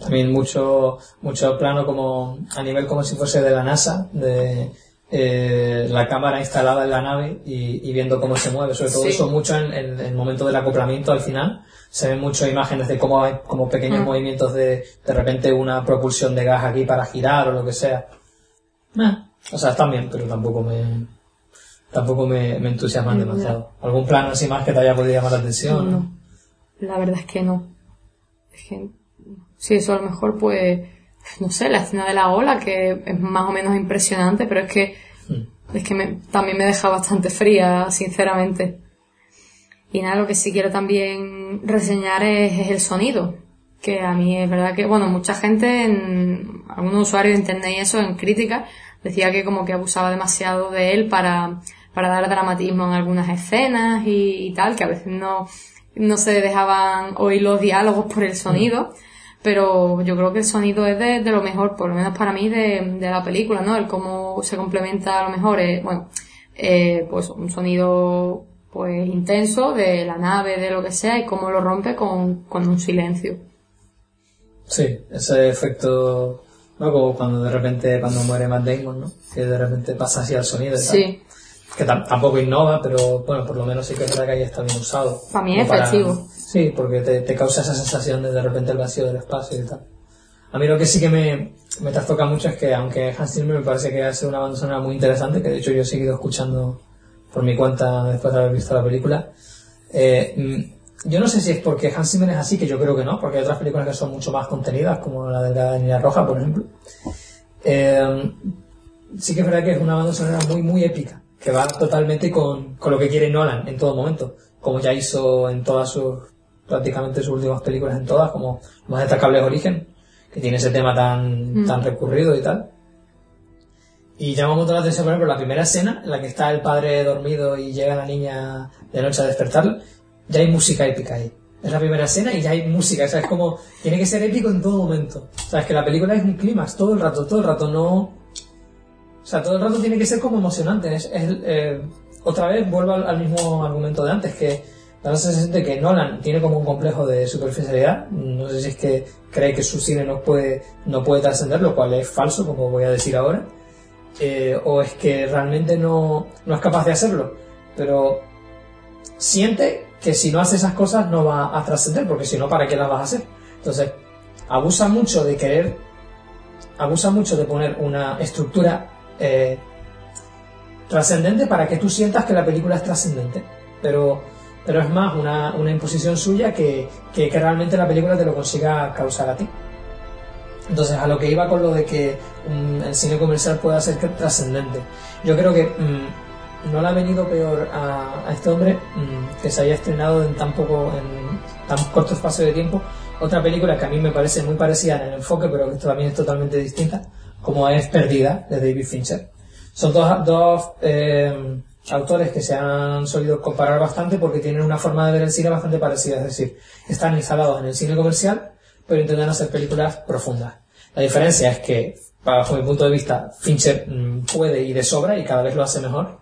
También mucho, mucho plano como, a nivel como si fuese de la NASA, de, eh, la cámara instalada en la nave y, y viendo cómo se mueve. Sobre todo Sí. eso mucho en, en- en el momento del acoplamiento al final. Se ven muchas imágenes de cómo hay como pequeños Mm. movimientos de de repente una propulsión de gas aquí para girar o lo que sea. Eh, o sea, están bien, pero tampoco me tampoco me, me entusiasman No. demasiado. ¿Algún plano así más que te haya podido llamar la atención? No, la verdad es que no. Es que, sí, eso a lo mejor, pues, no sé, la escena de la ola, que es más o menos impresionante, pero es que, Hmm. es que me- también me deja bastante fría, sinceramente. Y nada, lo que sí quiero también reseñar es, es el sonido. Que a mí es verdad que, bueno, mucha gente, en, algunos usuarios y eso, en críticas, decía que como que abusaba demasiado de él para, para dar dramatismo en algunas escenas y, y tal, que a veces no, no se dejaban oír los diálogos por el sonido. Pero yo creo que el sonido es de, de lo mejor, por lo menos para mí, de, de la película, ¿no? El cómo se complementa a lo mejor, eh, bueno, eh, pues un sonido pues intenso de la nave, de lo que sea, y cómo lo rompe con, con un silencio. Sí, ese efecto, ¿no? Como cuando de repente, cuando muere Matt Damon, ¿no? Que de repente pasa así al sonido tal. Sí, Que tam- tampoco innova, pero bueno, por lo menos sí que es verdad que ahí está bien usado. Para mí es efectivo. Sí, porque te, te causa esa sensación de de repente el vacío del espacio y tal. A mí lo que sí que me, me trastoca mucho es que, aunque Hans Zimmer me parece que hace una banda sonora muy interesante, que de hecho yo he seguido escuchando por mi cuenta después de haber visto la película, eh, mm, yo no sé si es porque Hans Zimmer es así, que yo creo que no, porque hay otras películas que son mucho más contenidas, como la de la Niña Roja, por ejemplo. Eh, sí que es verdad que es una banda sonora muy, muy épica, que va totalmente con, con lo que quiere Nolan en todo momento, como ya hizo en todas sus, prácticamente sus últimas películas en todas, como más destacable es Origen, que tiene ese tema tan, Mm. tan recurrido y tal. Y llama mucho la atención, por ejemplo, la primera escena, en la que está el padre dormido y llega la niña de noche a despertarlo, ya hay música épica ahí. Es la primera escena y ya hay música, o sea, es como, tiene que ser épico en todo momento. O sea, es que la película es un clímax todo el rato, todo el rato, no... O sea, todo el rato tiene que ser como emocionante. Es, es, eh, otra vez vuelvo al, al mismo argumento de antes, que da la sensación de que Nolan tiene como un complejo de superficialidad. No sé si es que cree que su cine no puede, no puede trascender, lo cual es falso, como voy a decir ahora. Eh, o es que realmente no, no es capaz de hacerlo. Pero siente que si no hace esas cosas no va a trascender, porque si no, ¿para qué las vas a hacer? Entonces, abusa mucho de querer, abusa mucho de poner una estructura eh, trascendente para que tú sientas que la película es trascendente. Pero, pero es más una, una imposición suya que, que, realmente la película te lo consiga causar a ti. Entonces, a lo que iba con lo de que mm, el cine comercial pueda ser trascendente. Yo creo que mm, no le ha venido peor a, este hombre mm, que se haya estrenado en tan poco, en tan corto espacio de tiempo, otra película que a mí me parece muy parecida en el enfoque, pero que también es totalmente distinta, como es Perdida, de David Fincher. Son dos, dos eh, autores que se han solido comparar bastante porque tienen una forma de ver el cine bastante parecida, es decir, están instalados en el cine comercial, pero intentan hacer películas profundas. La diferencia es que, bajo mi punto de vista, Fincher mm, puede y de sobra y cada vez lo hace mejor.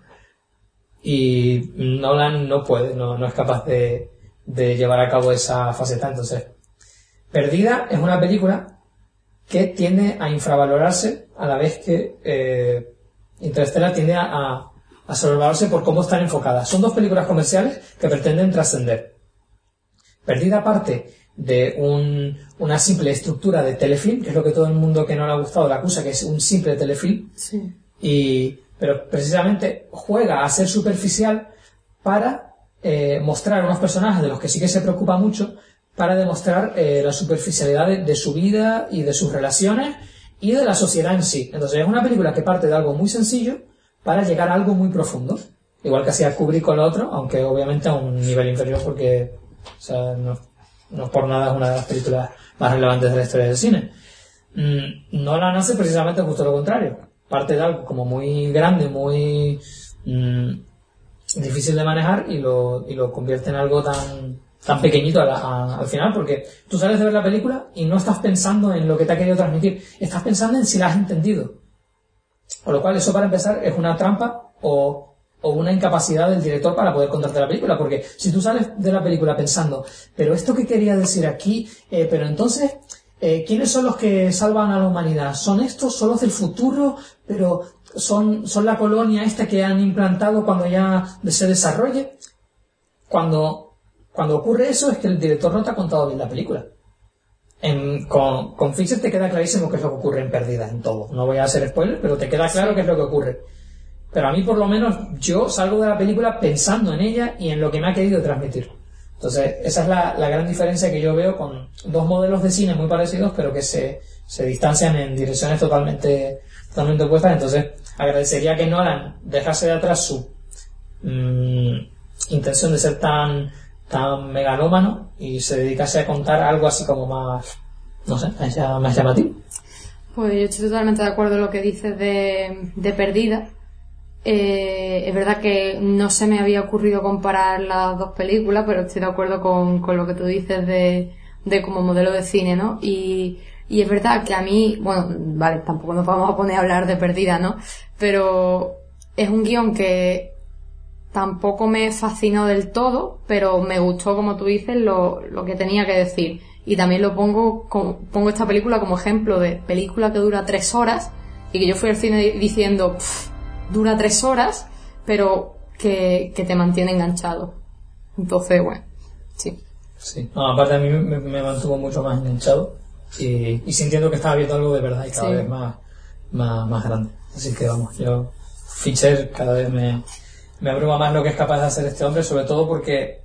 Y Nolan no puede, no, es capaz de, llevar a cabo esa faceta. Entonces, Perdida es una película que tiende a infravalorarse a la vez que eh, Interstellar tiende a, a sobrevalorarse por cómo están enfocadas. Son dos películas comerciales que pretenden trascender. Perdida parte de un- una simple estructura de telefilm, que es lo que todo el mundo que no le ha gustado le acusa, que es un simple telefilm, Sí. y, pero precisamente juega a ser superficial para eh, mostrar unos personajes de los que sí que se preocupa mucho, para demostrar eh, la superficialidad de, de su vida y de sus relaciones y de la sociedad en sí. Entonces es una película que parte de algo muy sencillo para llegar a algo muy profundo. Igual que hacía Kubrick con lo otro, aunque obviamente a un nivel inferior porque no, por nada es una de las películas más relevantes de la historia del cine. Mm, Nolan hace precisamente justo lo contrario. Parte de algo como muy grande, muy mm, difícil de manejar y lo, y lo convierte en algo tan, tan pequeñito a la- a- al final, porque tú sales de ver la película y no estás pensando en lo que te ha querido transmitir, estás pensando en si la has entendido. Con lo cual, eso para empezar es una trampa o, o una incapacidad del director para poder contarte la película, porque si tú sales de la película pensando, pero esto que quería decir aquí, eh, pero entonces, eh, ¿quiénes son los que salvan a la humanidad? ¿Son estos? ¿Son los del futuro? Pero son, son la colonia esta que han implantado cuando ya se desarrolle. Cuando, cuando ocurre eso es que el director no te ha contado bien la película. En- con, con Fincher te queda clarísimo qué es lo que ocurre en Perdida, en todo. No voy a hacer spoiler, pero te queda claro qué es lo que ocurre. Pero a mí, por lo menos, yo salgo de la película pensando en ella y en lo que me ha querido transmitir. Entonces, esa es la, la gran diferencia que yo veo con dos modelos de cine muy parecidos, pero que se, se distancian en direcciones totalmente, totalmente opuestas. Entonces, agradecería que Nolan dejase de atrás su mm, intención de ser tan, tan megalómano y se dedicase a contar algo así como más, no sé, más, lla- más llamativo. Pues yo estoy totalmente de acuerdo en lo que dices de, de Perdida. Eh, es verdad que no se me había ocurrido comparar las dos películas, pero estoy de acuerdo con, con lo que tú dices de, de como modelo de cine, ¿no? Y, y es verdad que a mí, bueno, vale, tampoco nos vamos a poner a hablar de Perdida, ¿no? Pero es un guion que tampoco me fascinó del todo, pero me gustó, como tú dices, lo, lo que tenía que decir. Y también lo pongo, como- pongo esta película como ejemplo de película que dura tres horas y que yo fui al cine di- diciendo, "Pff, dura tres horas, pero que, que te mantiene enganchado. Entonces, bueno, sí. Sí. No, aparte a mí me, me mantuvo mucho más enganchado y, y sintiendo que estaba viendo algo de verdad y cada Sí. vez más, más, más grande. Así que vamos, yo, Fincher cada vez me, me abruma más lo que es capaz de hacer este hombre, sobre todo porque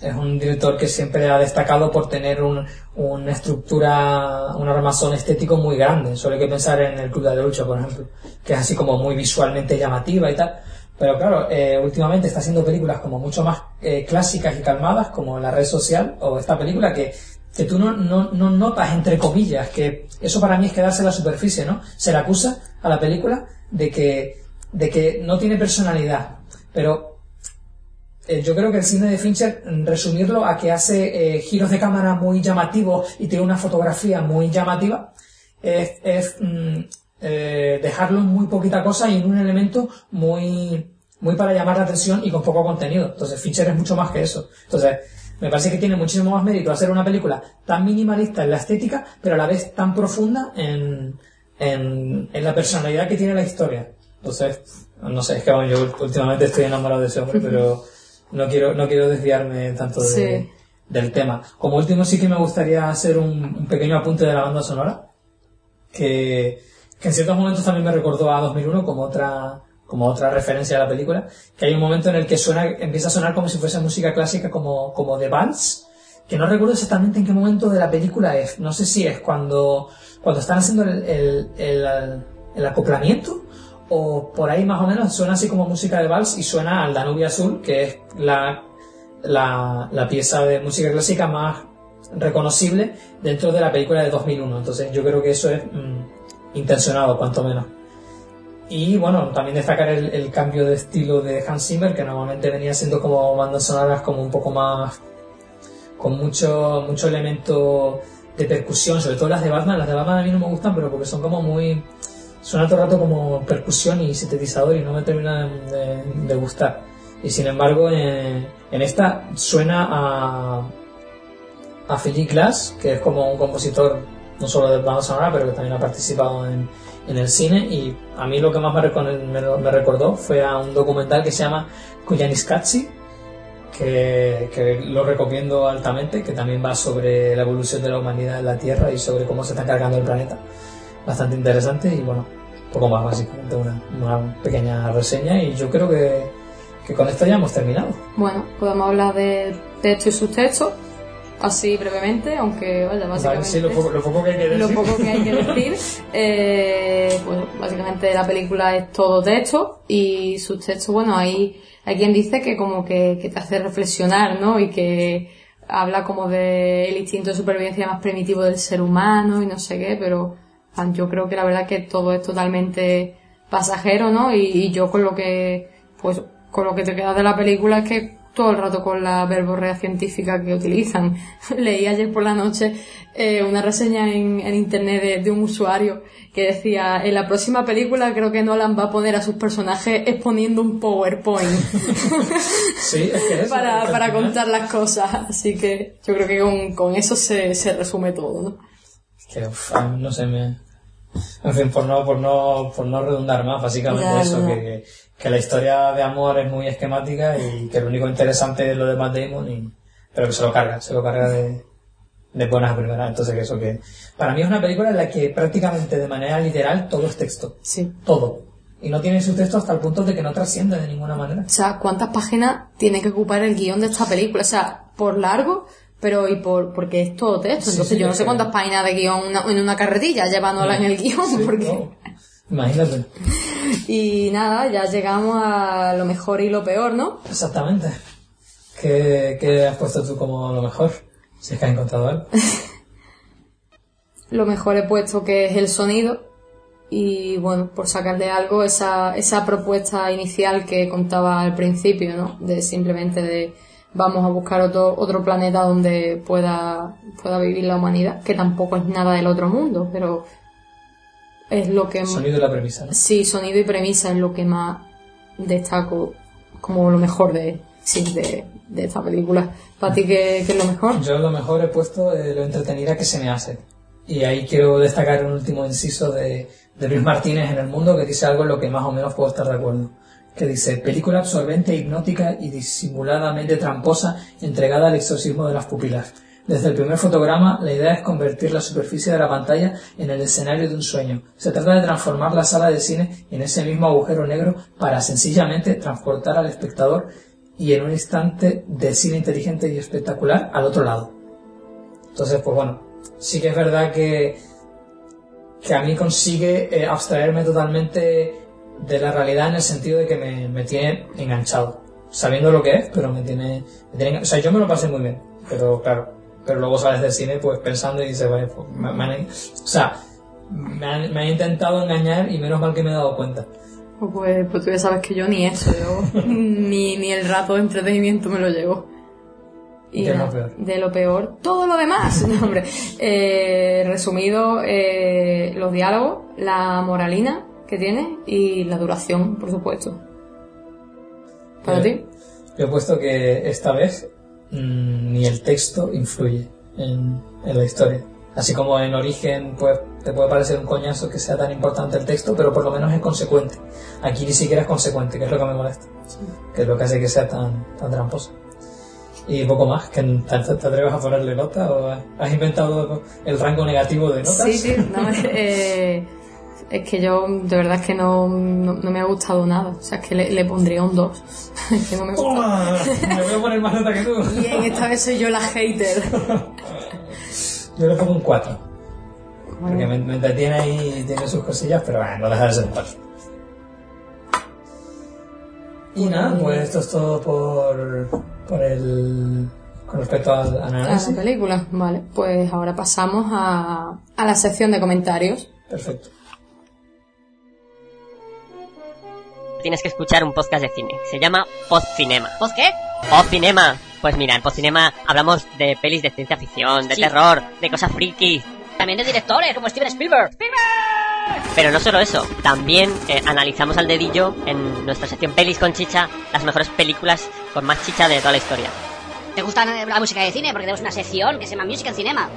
es un director que siempre ha destacado por tener un, una estructura, un armazón estético muy grande. Solo hay que pensar en el Club de la Lucha, por ejemplo, que es así como muy visualmente llamativa y tal. Pero claro, eh, últimamente está haciendo películas como mucho más eh, clásicas y calmadas, como La Red Social, o esta película que, que tú no, no, no notas, entre comillas, que eso para mí es quedarse en la superficie, ¿no? Se le acusa a la película de que, de que no tiene personalidad. Pero eh, yo creo que el cine de Fincher, mm, resumirlo a que hace eh, giros de cámara muy llamativos y tiene una fotografía muy llamativa, es, es, mm, eh, dejarlo en muy poquita cosa y en un elemento muy, muy para llamar la atención y con poco contenido. Entonces Fincher es mucho más que eso. Entonces, me parece que tiene muchísimo más mérito hacer una película tan minimalista en la estética, pero a la vez tan profunda en, en, en la personalidad que tiene la historia. Entonces, no sé, es que bueno, yo últimamente estoy enamorado de ese hombre, pero no quiero, no quiero desviarme tanto de, Sí. del tema. Como último sí que me gustaría hacer un, un pequeño apunte de la banda sonora, que, que en ciertos momentos también me recordó a 2001 como otra, como otra referencia a la película, que hay un momento en el que suena, empieza a sonar como si fuese música clásica como, como de vals, que no recuerdo exactamente en qué momento de la película es, no sé si es cuando, cuando están haciendo el, el, el, el acoplamiento, o por ahí más o menos suena así como música de vals y suena al Danubio Azul, que es la, la, pieza de música clásica más reconocible dentro de la película de 2001. Entonces yo creo que eso es mm, intencionado, cuanto menos. Y bueno, también destacar el, el cambio de estilo de Hans Zimmer, que normalmente venía siendo como bandas sonoras como un poco más con mucho, mucho elemento de percusión, sobre todo las de Batman. Las de Batman a mí no me gustan, pero porque son como muy... Suena todo el rato como percusión y sintetizador y no me termina de, gustar. Y sin embargo, en, en esta suena a, a Philip Glass, que es como un compositor no solo de banda sonora, pero que también ha participado en, el cine. Y a mí lo que más me, me, recordó fue a un documental que se llama Kuyaniskatsi, que, que lo recomiendo altamente, que también va sobre la evolución de la humanidad en la Tierra y sobre cómo se está cargando el planeta. Bastante interesante y bueno, poco más básicamente una, una pequeña reseña y yo creo que, que con esto ya hemos terminado. Bueno, podemos hablar de texto y subtexto, así brevemente, aunque vaya, Vale, básicamente... sí, lo poco, lo poco que hay que decir. lo poco que hay que decir. Eh, pues básicamente la película es todo texto y subtexto, bueno, hay, hay quien dice que como que, que te hace reflexionar, ¿no? Y que habla como del instinto de supervivencia más primitivo del ser humano y no sé qué, pero yo creo que la verdad que todo es totalmente pasajero, ¿no? Y, y yo con lo que, pues, con lo que te queda de la película es que todo el rato con la verborrea científica que utilizan. Leí ayer por la noche eh, una reseña en, en internet de, de un usuario que decía, en la próxima película creo que Nolan va a poner a sus personajes exponiendo un PowerPoint Sí, es que eso, para, para contar las cosas. Así que yo creo que con, con eso se, se resume todo, ¿no? Que uf, a mí no sé, me... En fin, por no, por no, por no redundar más, básicamente Ya, eso, ya. que, que la historia de amor es muy esquemática y que lo único interesante es lo de Matt Damon y, pero que se lo carga, se lo carga de, de buenas a primeras. Entonces que eso que, para mí es una película en la que prácticamente de manera literal todo es texto. Sí. Todo. Y no tiene su texto hasta el punto de que no trasciende de ninguna manera. O sea, ¿cuántas páginas tiene que ocupar el guion de esta película? O sea, por largo, pero y por porque es todo texto. Sí, Entonces sí, yo no sé cuántas páginas de guion una- en una carretilla llevándola en el guion. Sí, porque... Imagínate. Y nada, ya llegamos a lo mejor y lo peor, ¿no? Exactamente. ¿Qué, ¿Qué has puesto tú como lo mejor? Si es que has encontrado algo. Lo mejor he puesto que es el sonido. Y bueno, por sacarle algo, esa, esa propuesta inicial que contaba al principio, ¿no? De simplemente de vamos a buscar otro, otro planeta donde pueda, pueda vivir la humanidad, que tampoco es nada del otro mundo, pero es lo que Sonido y la premisa. ¿no? sí, sonido y premisa es lo que más destaco como lo mejor de, sí, de, de esta película. ¿Para ti qué, qué es lo mejor? Yo lo mejor he puesto eh, lo entretenida que se me hace. Y ahí quiero destacar un último inciso de, de Luis Martínez en El Mundo que dice algo en lo que más o menos puedo estar de acuerdo. Que dice, película absorbente, hipnótica y disimuladamente tramposa entregada al exorcismo de las pupilas. Desde el primer fotograma, la idea es convertir la superficie de la pantalla en el escenario de un sueño. Se trata de transformar la sala de cine en ese mismo agujero negro para sencillamente transportar al espectador y en un instante de cine inteligente y espectacular al otro lado. Entonces, pues bueno, sí que es verdad que, que a mí consigue eh, abstraerme totalmente de la realidad en el sentido de que me, me tiene enganchado. Sabiendo lo que es, pero me tiene, me tiene O sea, yo me lo pasé muy bien, pero claro, pero luego sales del cine pues pensando y dices, vale, pues me, me han, o sea, me han, me han intentado engañar y menos mal que me he dado cuenta. Pues, pues tú ya sabes que yo ni eso, yo ni, ni el rato de entretenimiento me lo llevo. Y ¿Qué es lo peor? de lo peor, todo lo demás. No, hombre. Eh, resumido, eh, los diálogos, la moralina que tiene y la duración, por supuesto. ¿Para ti? Yo he puesto que esta vez mm, ni el texto influye en, en la historia. Así como en origen pues te puede parecer un coñazo que sea tan importante el texto, pero por lo menos es consecuente. Aquí ni siquiera es consecuente, que es lo que me molesta. Que es lo que hace que sea tan, tan tramposo. Y poco más, que te, te atreves a ponerle nota o has inventado el rango negativo de notas. Sí, sí, no, eh, es que yo de verdad es que no, no, no me ha gustado nada. O sea, es que le, le pondría un 2. Es que no me gusta. Me voy a poner más nota que tú. Bien, esta vez soy yo la hater. Yo le pongo un 4. Porque me, me entretiene ahí y tiene sus cosillas, pero bueno, no deja de ser un paso. Y nada, pues esto es todo por, por el. con respecto al a análisis. la película. Vale, pues ahora pasamos a, a la sección de comentarios. Perfecto. Tienes que escuchar un podcast de cine. Se llama Podcinema. ¿Post qué? Podcinema. Pues mira, en Podcinema hablamos de pelis de ciencia ficción, de Sí. terror, de cosas frikis. También de directores como Steven Spielberg. Pero no solo eso, también eh, analizamos al dedillo en nuestra sección Pelis con Chicha las mejores películas con más chicha de toda la historia. ¿Te gusta la música de cine? Porque tenemos una sección que se llama Music and Cinema.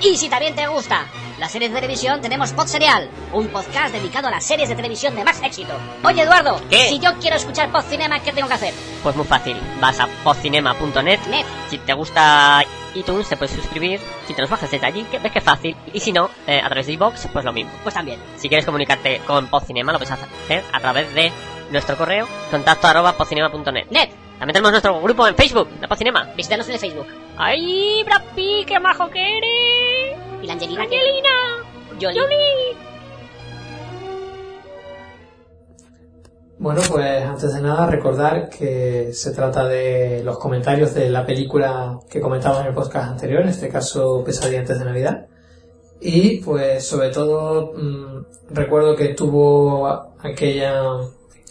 Y si también te gusta las series de televisión, tenemos Pod Serial, un podcast dedicado a las series de televisión de más éxito. Oye, Eduardo, ¿Qué? si yo quiero escuchar Pod Cinema, ¿qué tengo que hacer? Pues muy fácil, vas a podcinema.net. Net. Si te gusta iTunes, te puedes suscribir. Si te los bajas desde allí, que ves que es fácil. Y si no, eh, a través de iVoox, pues lo mismo. Pues también. Si quieres comunicarte con Podcinema, lo puedes hacer a través de nuestro correo, contacto arroba podcinema.net. Net. También tenemos nuestro grupo en Facebook, de Podcinema. Visítanos en el Facebook. ¡Ay, Brad Pitt, qué majo que eres! ¿Y la Angelina? ¡Angelina! Jolie. Bueno, pues antes de nada recordar que se trata de los comentarios de la película que comentaba en el podcast anterior, en este caso Pesadilla antes de Navidad. Y pues sobre todo mm, recuerdo que tuvo aquella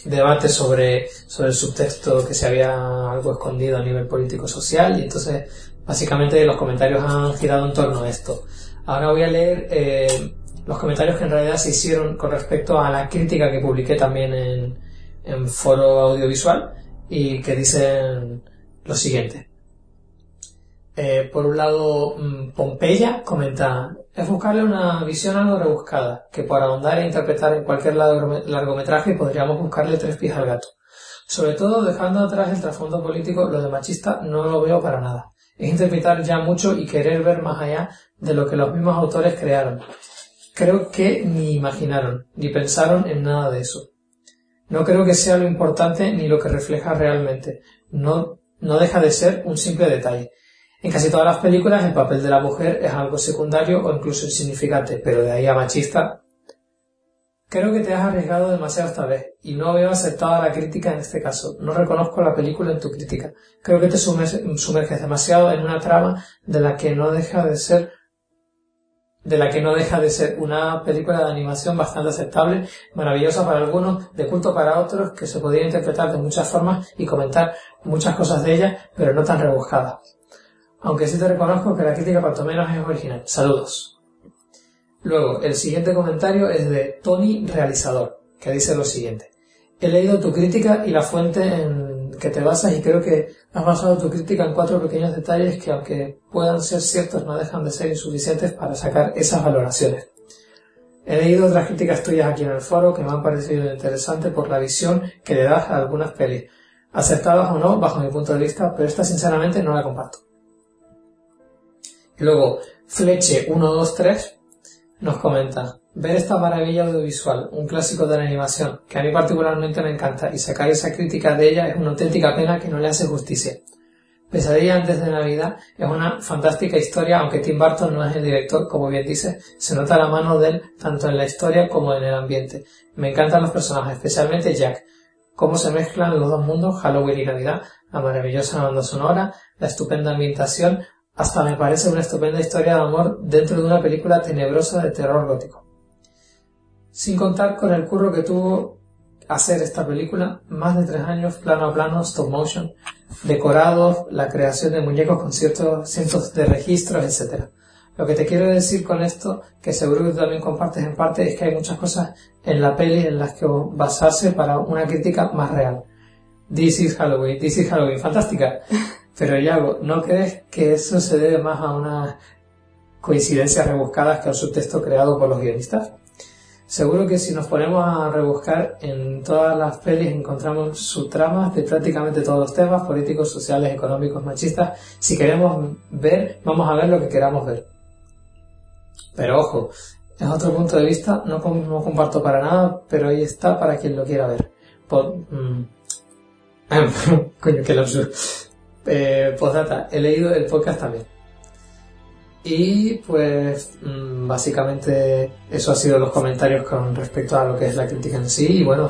debate sobre, sobre el subtexto que se había algo escondido a nivel político-social y entonces básicamente los comentarios han girado en torno a esto. Ahora voy a leer eh, los comentarios que en realidad se hicieron con respecto a la crítica que publiqué también en, en foro audiovisual y que dicen lo siguiente. Eh, por un lado, mm, Pompeya comenta, es buscarle una visión algo rebuscada, que por ahondar e interpretar en cualquier largome- largometraje podríamos buscarle tres pies al gato. Sobre todo, dejando atrás el trasfondo político, lo de machista no lo veo para nada. Es interpretar ya mucho y querer ver más allá de lo que los mismos autores crearon. Creo que ni imaginaron, ni pensaron en nada de eso. No creo que sea lo importante ni lo que refleja realmente. No, no deja de ser un simple detalle. En casi todas las películas el papel de la mujer es algo secundario o incluso insignificante, pero de ahí a machista. Creo que te has arriesgado demasiado esta vez y no veo aceptada la crítica en este caso. No reconozco la película en tu crítica. Creo que te sumer- sumerges demasiado en una trama de la que no deja de ser de la que no deja de ser una película de animación bastante aceptable, maravillosa para algunos, de culto para otros, que se podría interpretar de muchas formas y comentar muchas cosas de ella, pero no tan rebuscadas. Aunque sí te reconozco que la crítica cuanto menos es original. Saludos. Luego, el siguiente comentario es de Tony Realizador, que dice lo siguiente. He leído tu crítica y la fuente en que te basas y creo que has basado tu crítica en cuatro pequeños detalles que aunque puedan ser ciertos no dejan de ser insuficientes para sacar esas valoraciones. He leído otras críticas tuyas aquí en el foro que me han parecido interesantes por la visión que le das a algunas pelis, aceptadas o no bajo mi punto de vista, pero esta sinceramente no la comparto. Luego, Fleche123 nos comenta, ver esta maravilla audiovisual, un clásico de la animación, que a mí particularmente me encanta, y sacar esa crítica de ella es una auténtica pena que no le hace justicia. Pesadilla antes de Navidad es una fantástica historia, aunque Tim Burton no es el director, como bien dice, se nota la mano de él tanto en la historia como en el ambiente. Me encantan los personajes, especialmente Jack, cómo se mezclan los dos mundos, Halloween y Navidad, la maravillosa banda sonora, la estupenda ambientación, hasta me parece una estupenda historia de amor dentro de una película tenebrosa de terror gótico. Sin contar con el curro que tuvo hacer esta película, más de tres años, plano a plano, stop motion, decorados, la creación de muñecos con ciertos cientos de registros, etc. Lo que te quiero decir con esto, que seguro que tú también compartes en parte, es que hay muchas cosas en la peli en las que basarse para una crítica más real. This is Halloween, this is Halloween, fantástica. Pero Yago, ¿no crees que eso se debe más a unas coincidencias rebuscadas que al subtexto creado por los guionistas? Seguro que si nos ponemos a rebuscar en todas las pelis encontramos subtramas de prácticamente todos los temas políticos, sociales, económicos, machistas. Si queremos ver, vamos a ver lo que queramos ver. Pero ojo, es otro punto de vista, no, com- no comparto para nada, pero ahí está para quien lo quiera ver. Mm, coño, qué absurdo. Eh, postdata, he leído el podcast también. Y pues mm, básicamente eso ha sido los comentarios con respecto a lo que es la crítica en sí y bueno,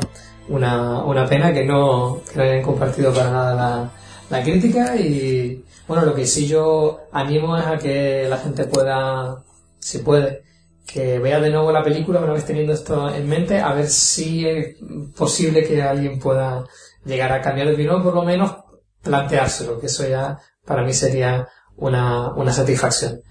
una, una pena que no, que no hayan compartido para nada la, la crítica y bueno, lo que sí yo animo es a que la gente pueda, si puede, que vea de nuevo la película una vez teniendo esto en mente, a ver si es posible que alguien pueda llegar a cambiar de opinión, por lo menos planteárselo, que eso ya para mí sería una, satisfacción.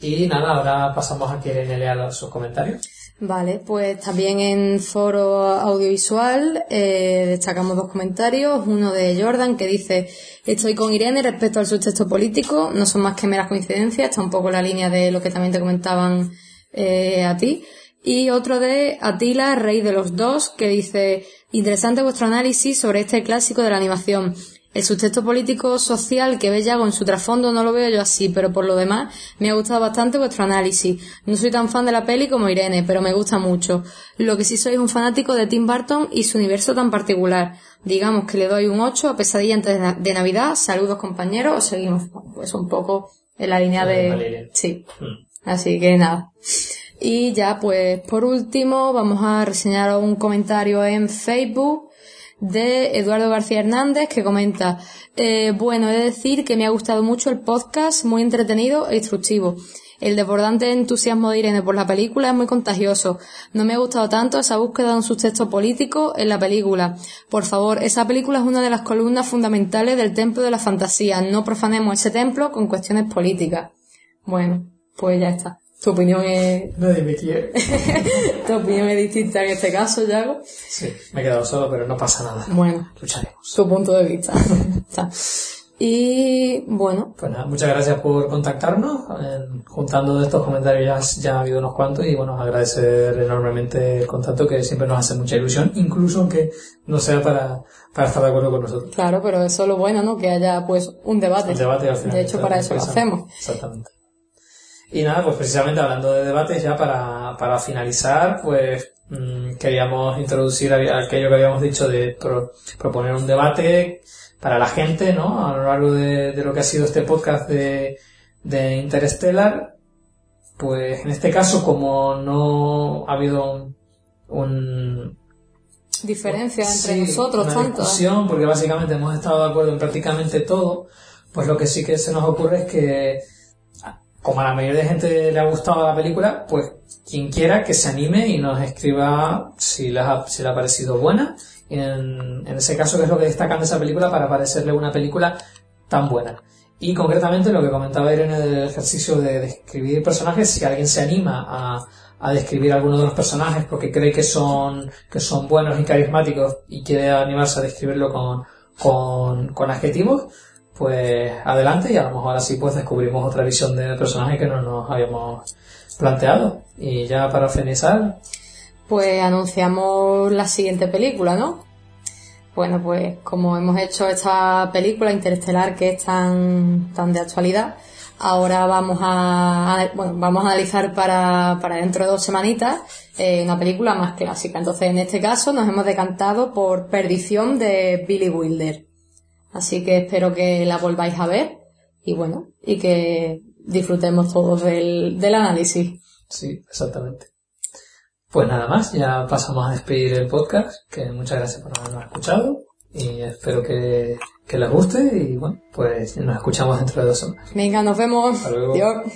Y nada, ahora pasamos a que Irene lea sus comentarios. Vale, pues también en foro audiovisual eh, destacamos dos comentarios. Uno de Jordan que dice, estoy con Irene respecto al subtexto político, no son más que meras coincidencias, está un poco la línea de lo que también te comentaban eh, a ti. Y otro de Atila, rey de los dos, que dice, interesante vuestro análisis sobre este clásico de la animación. El subtexto político social que ve Yago en su trasfondo no lo veo yo así, pero por lo demás me ha gustado bastante vuestro análisis. No soy tan fan de la peli como Irene, pero me gusta mucho. Lo que sí soy es un fanático de Tim Burton y su universo tan particular. Digamos que le doy un 8 a Pesadilla antes de, Na- de Navidad. Saludos compañeros, os seguimos pues un poco en la línea de... Sí. Mm. Así que nada. Y ya pues por último vamos a reseñar un comentario en Facebook de Eduardo García Hernández que comenta eh, bueno he de decir que me ha gustado mucho el podcast muy entretenido e instructivo el desbordante entusiasmo de Irene por la película es muy contagioso. No me ha gustado tanto esa búsqueda de un subtexto político en la película. Por favor, esa película es una de las columnas fundamentales del templo de la fantasía. No profanemos ese templo con cuestiones políticas. Bueno, pues ya está. Tu opinión es, Nadie me quiere. tu opinión es distinta en este caso, Yago. Sí, me he quedado solo, pero no pasa nada. Bueno, Lucharemos. su punto de vista. Está. Y bueno. Pues nada, muchas gracias por contactarnos. Juntando de estos comentarios ya, ya ha habido unos cuantos y bueno, agradecer enormemente el contacto que siempre nos hace mucha ilusión, incluso aunque no sea para, para estar de acuerdo con nosotros. Claro, pero eso es lo bueno, ¿no? Que haya pues un debate. El debate al final. De hecho, para eso lo hacemos. Exactamente. Y nada, pues precisamente hablando de debates, ya para, para finalizar, pues mm, queríamos introducir aquello que habíamos dicho de pro- proponer un debate para la gente, ¿no? A lo largo de, de lo que ha sido este podcast de, de Interstellar. Pues en este caso, como no ha habido un, un- Diferencia entre Sí, nosotros una tanto. discusión, porque básicamente hemos estado de acuerdo en prácticamente todo, pues lo que sí que se nos ocurre es que, como a la mayoría de gente le ha gustado la película, pues quien quiera que se anime y nos escriba si le ha, parecido buena, en, en ese caso qué es lo que destacan de esa película para parecerle una película tan buena. Y concretamente lo que comentaba Irene del ejercicio de describir personajes, si alguien se anima a, a describir alguno de los personajes porque cree que son, que son buenos y carismáticos y quiere animarse a describirlo con, con, con adjetivos, pues adelante y a lo mejor así pues descubrimos otra visión del personaje que no nos habíamos planteado. Y ya para finalizar, Pues anunciamos la siguiente película, ¿no? Bueno, pues como hemos hecho esta película interestelar que es tan, tan de actualidad, ahora vamos a, bueno, vamos a analizar para, para dentro de dos semanitas eh, una película más clásica. Entonces, en este caso nos hemos decantado por Perdición de Billy Wilder. Así que espero que la volváis a ver y bueno, y que disfrutemos todos del, del análisis. sí, exactamente. Pues nada más, ya pasamos a despedir el podcast, que muchas gracias por habernos escuchado y espero que, que les guste y bueno, pues nos escuchamos dentro de dos semanas. Venga, nos vemos. Hasta luego. Adiós.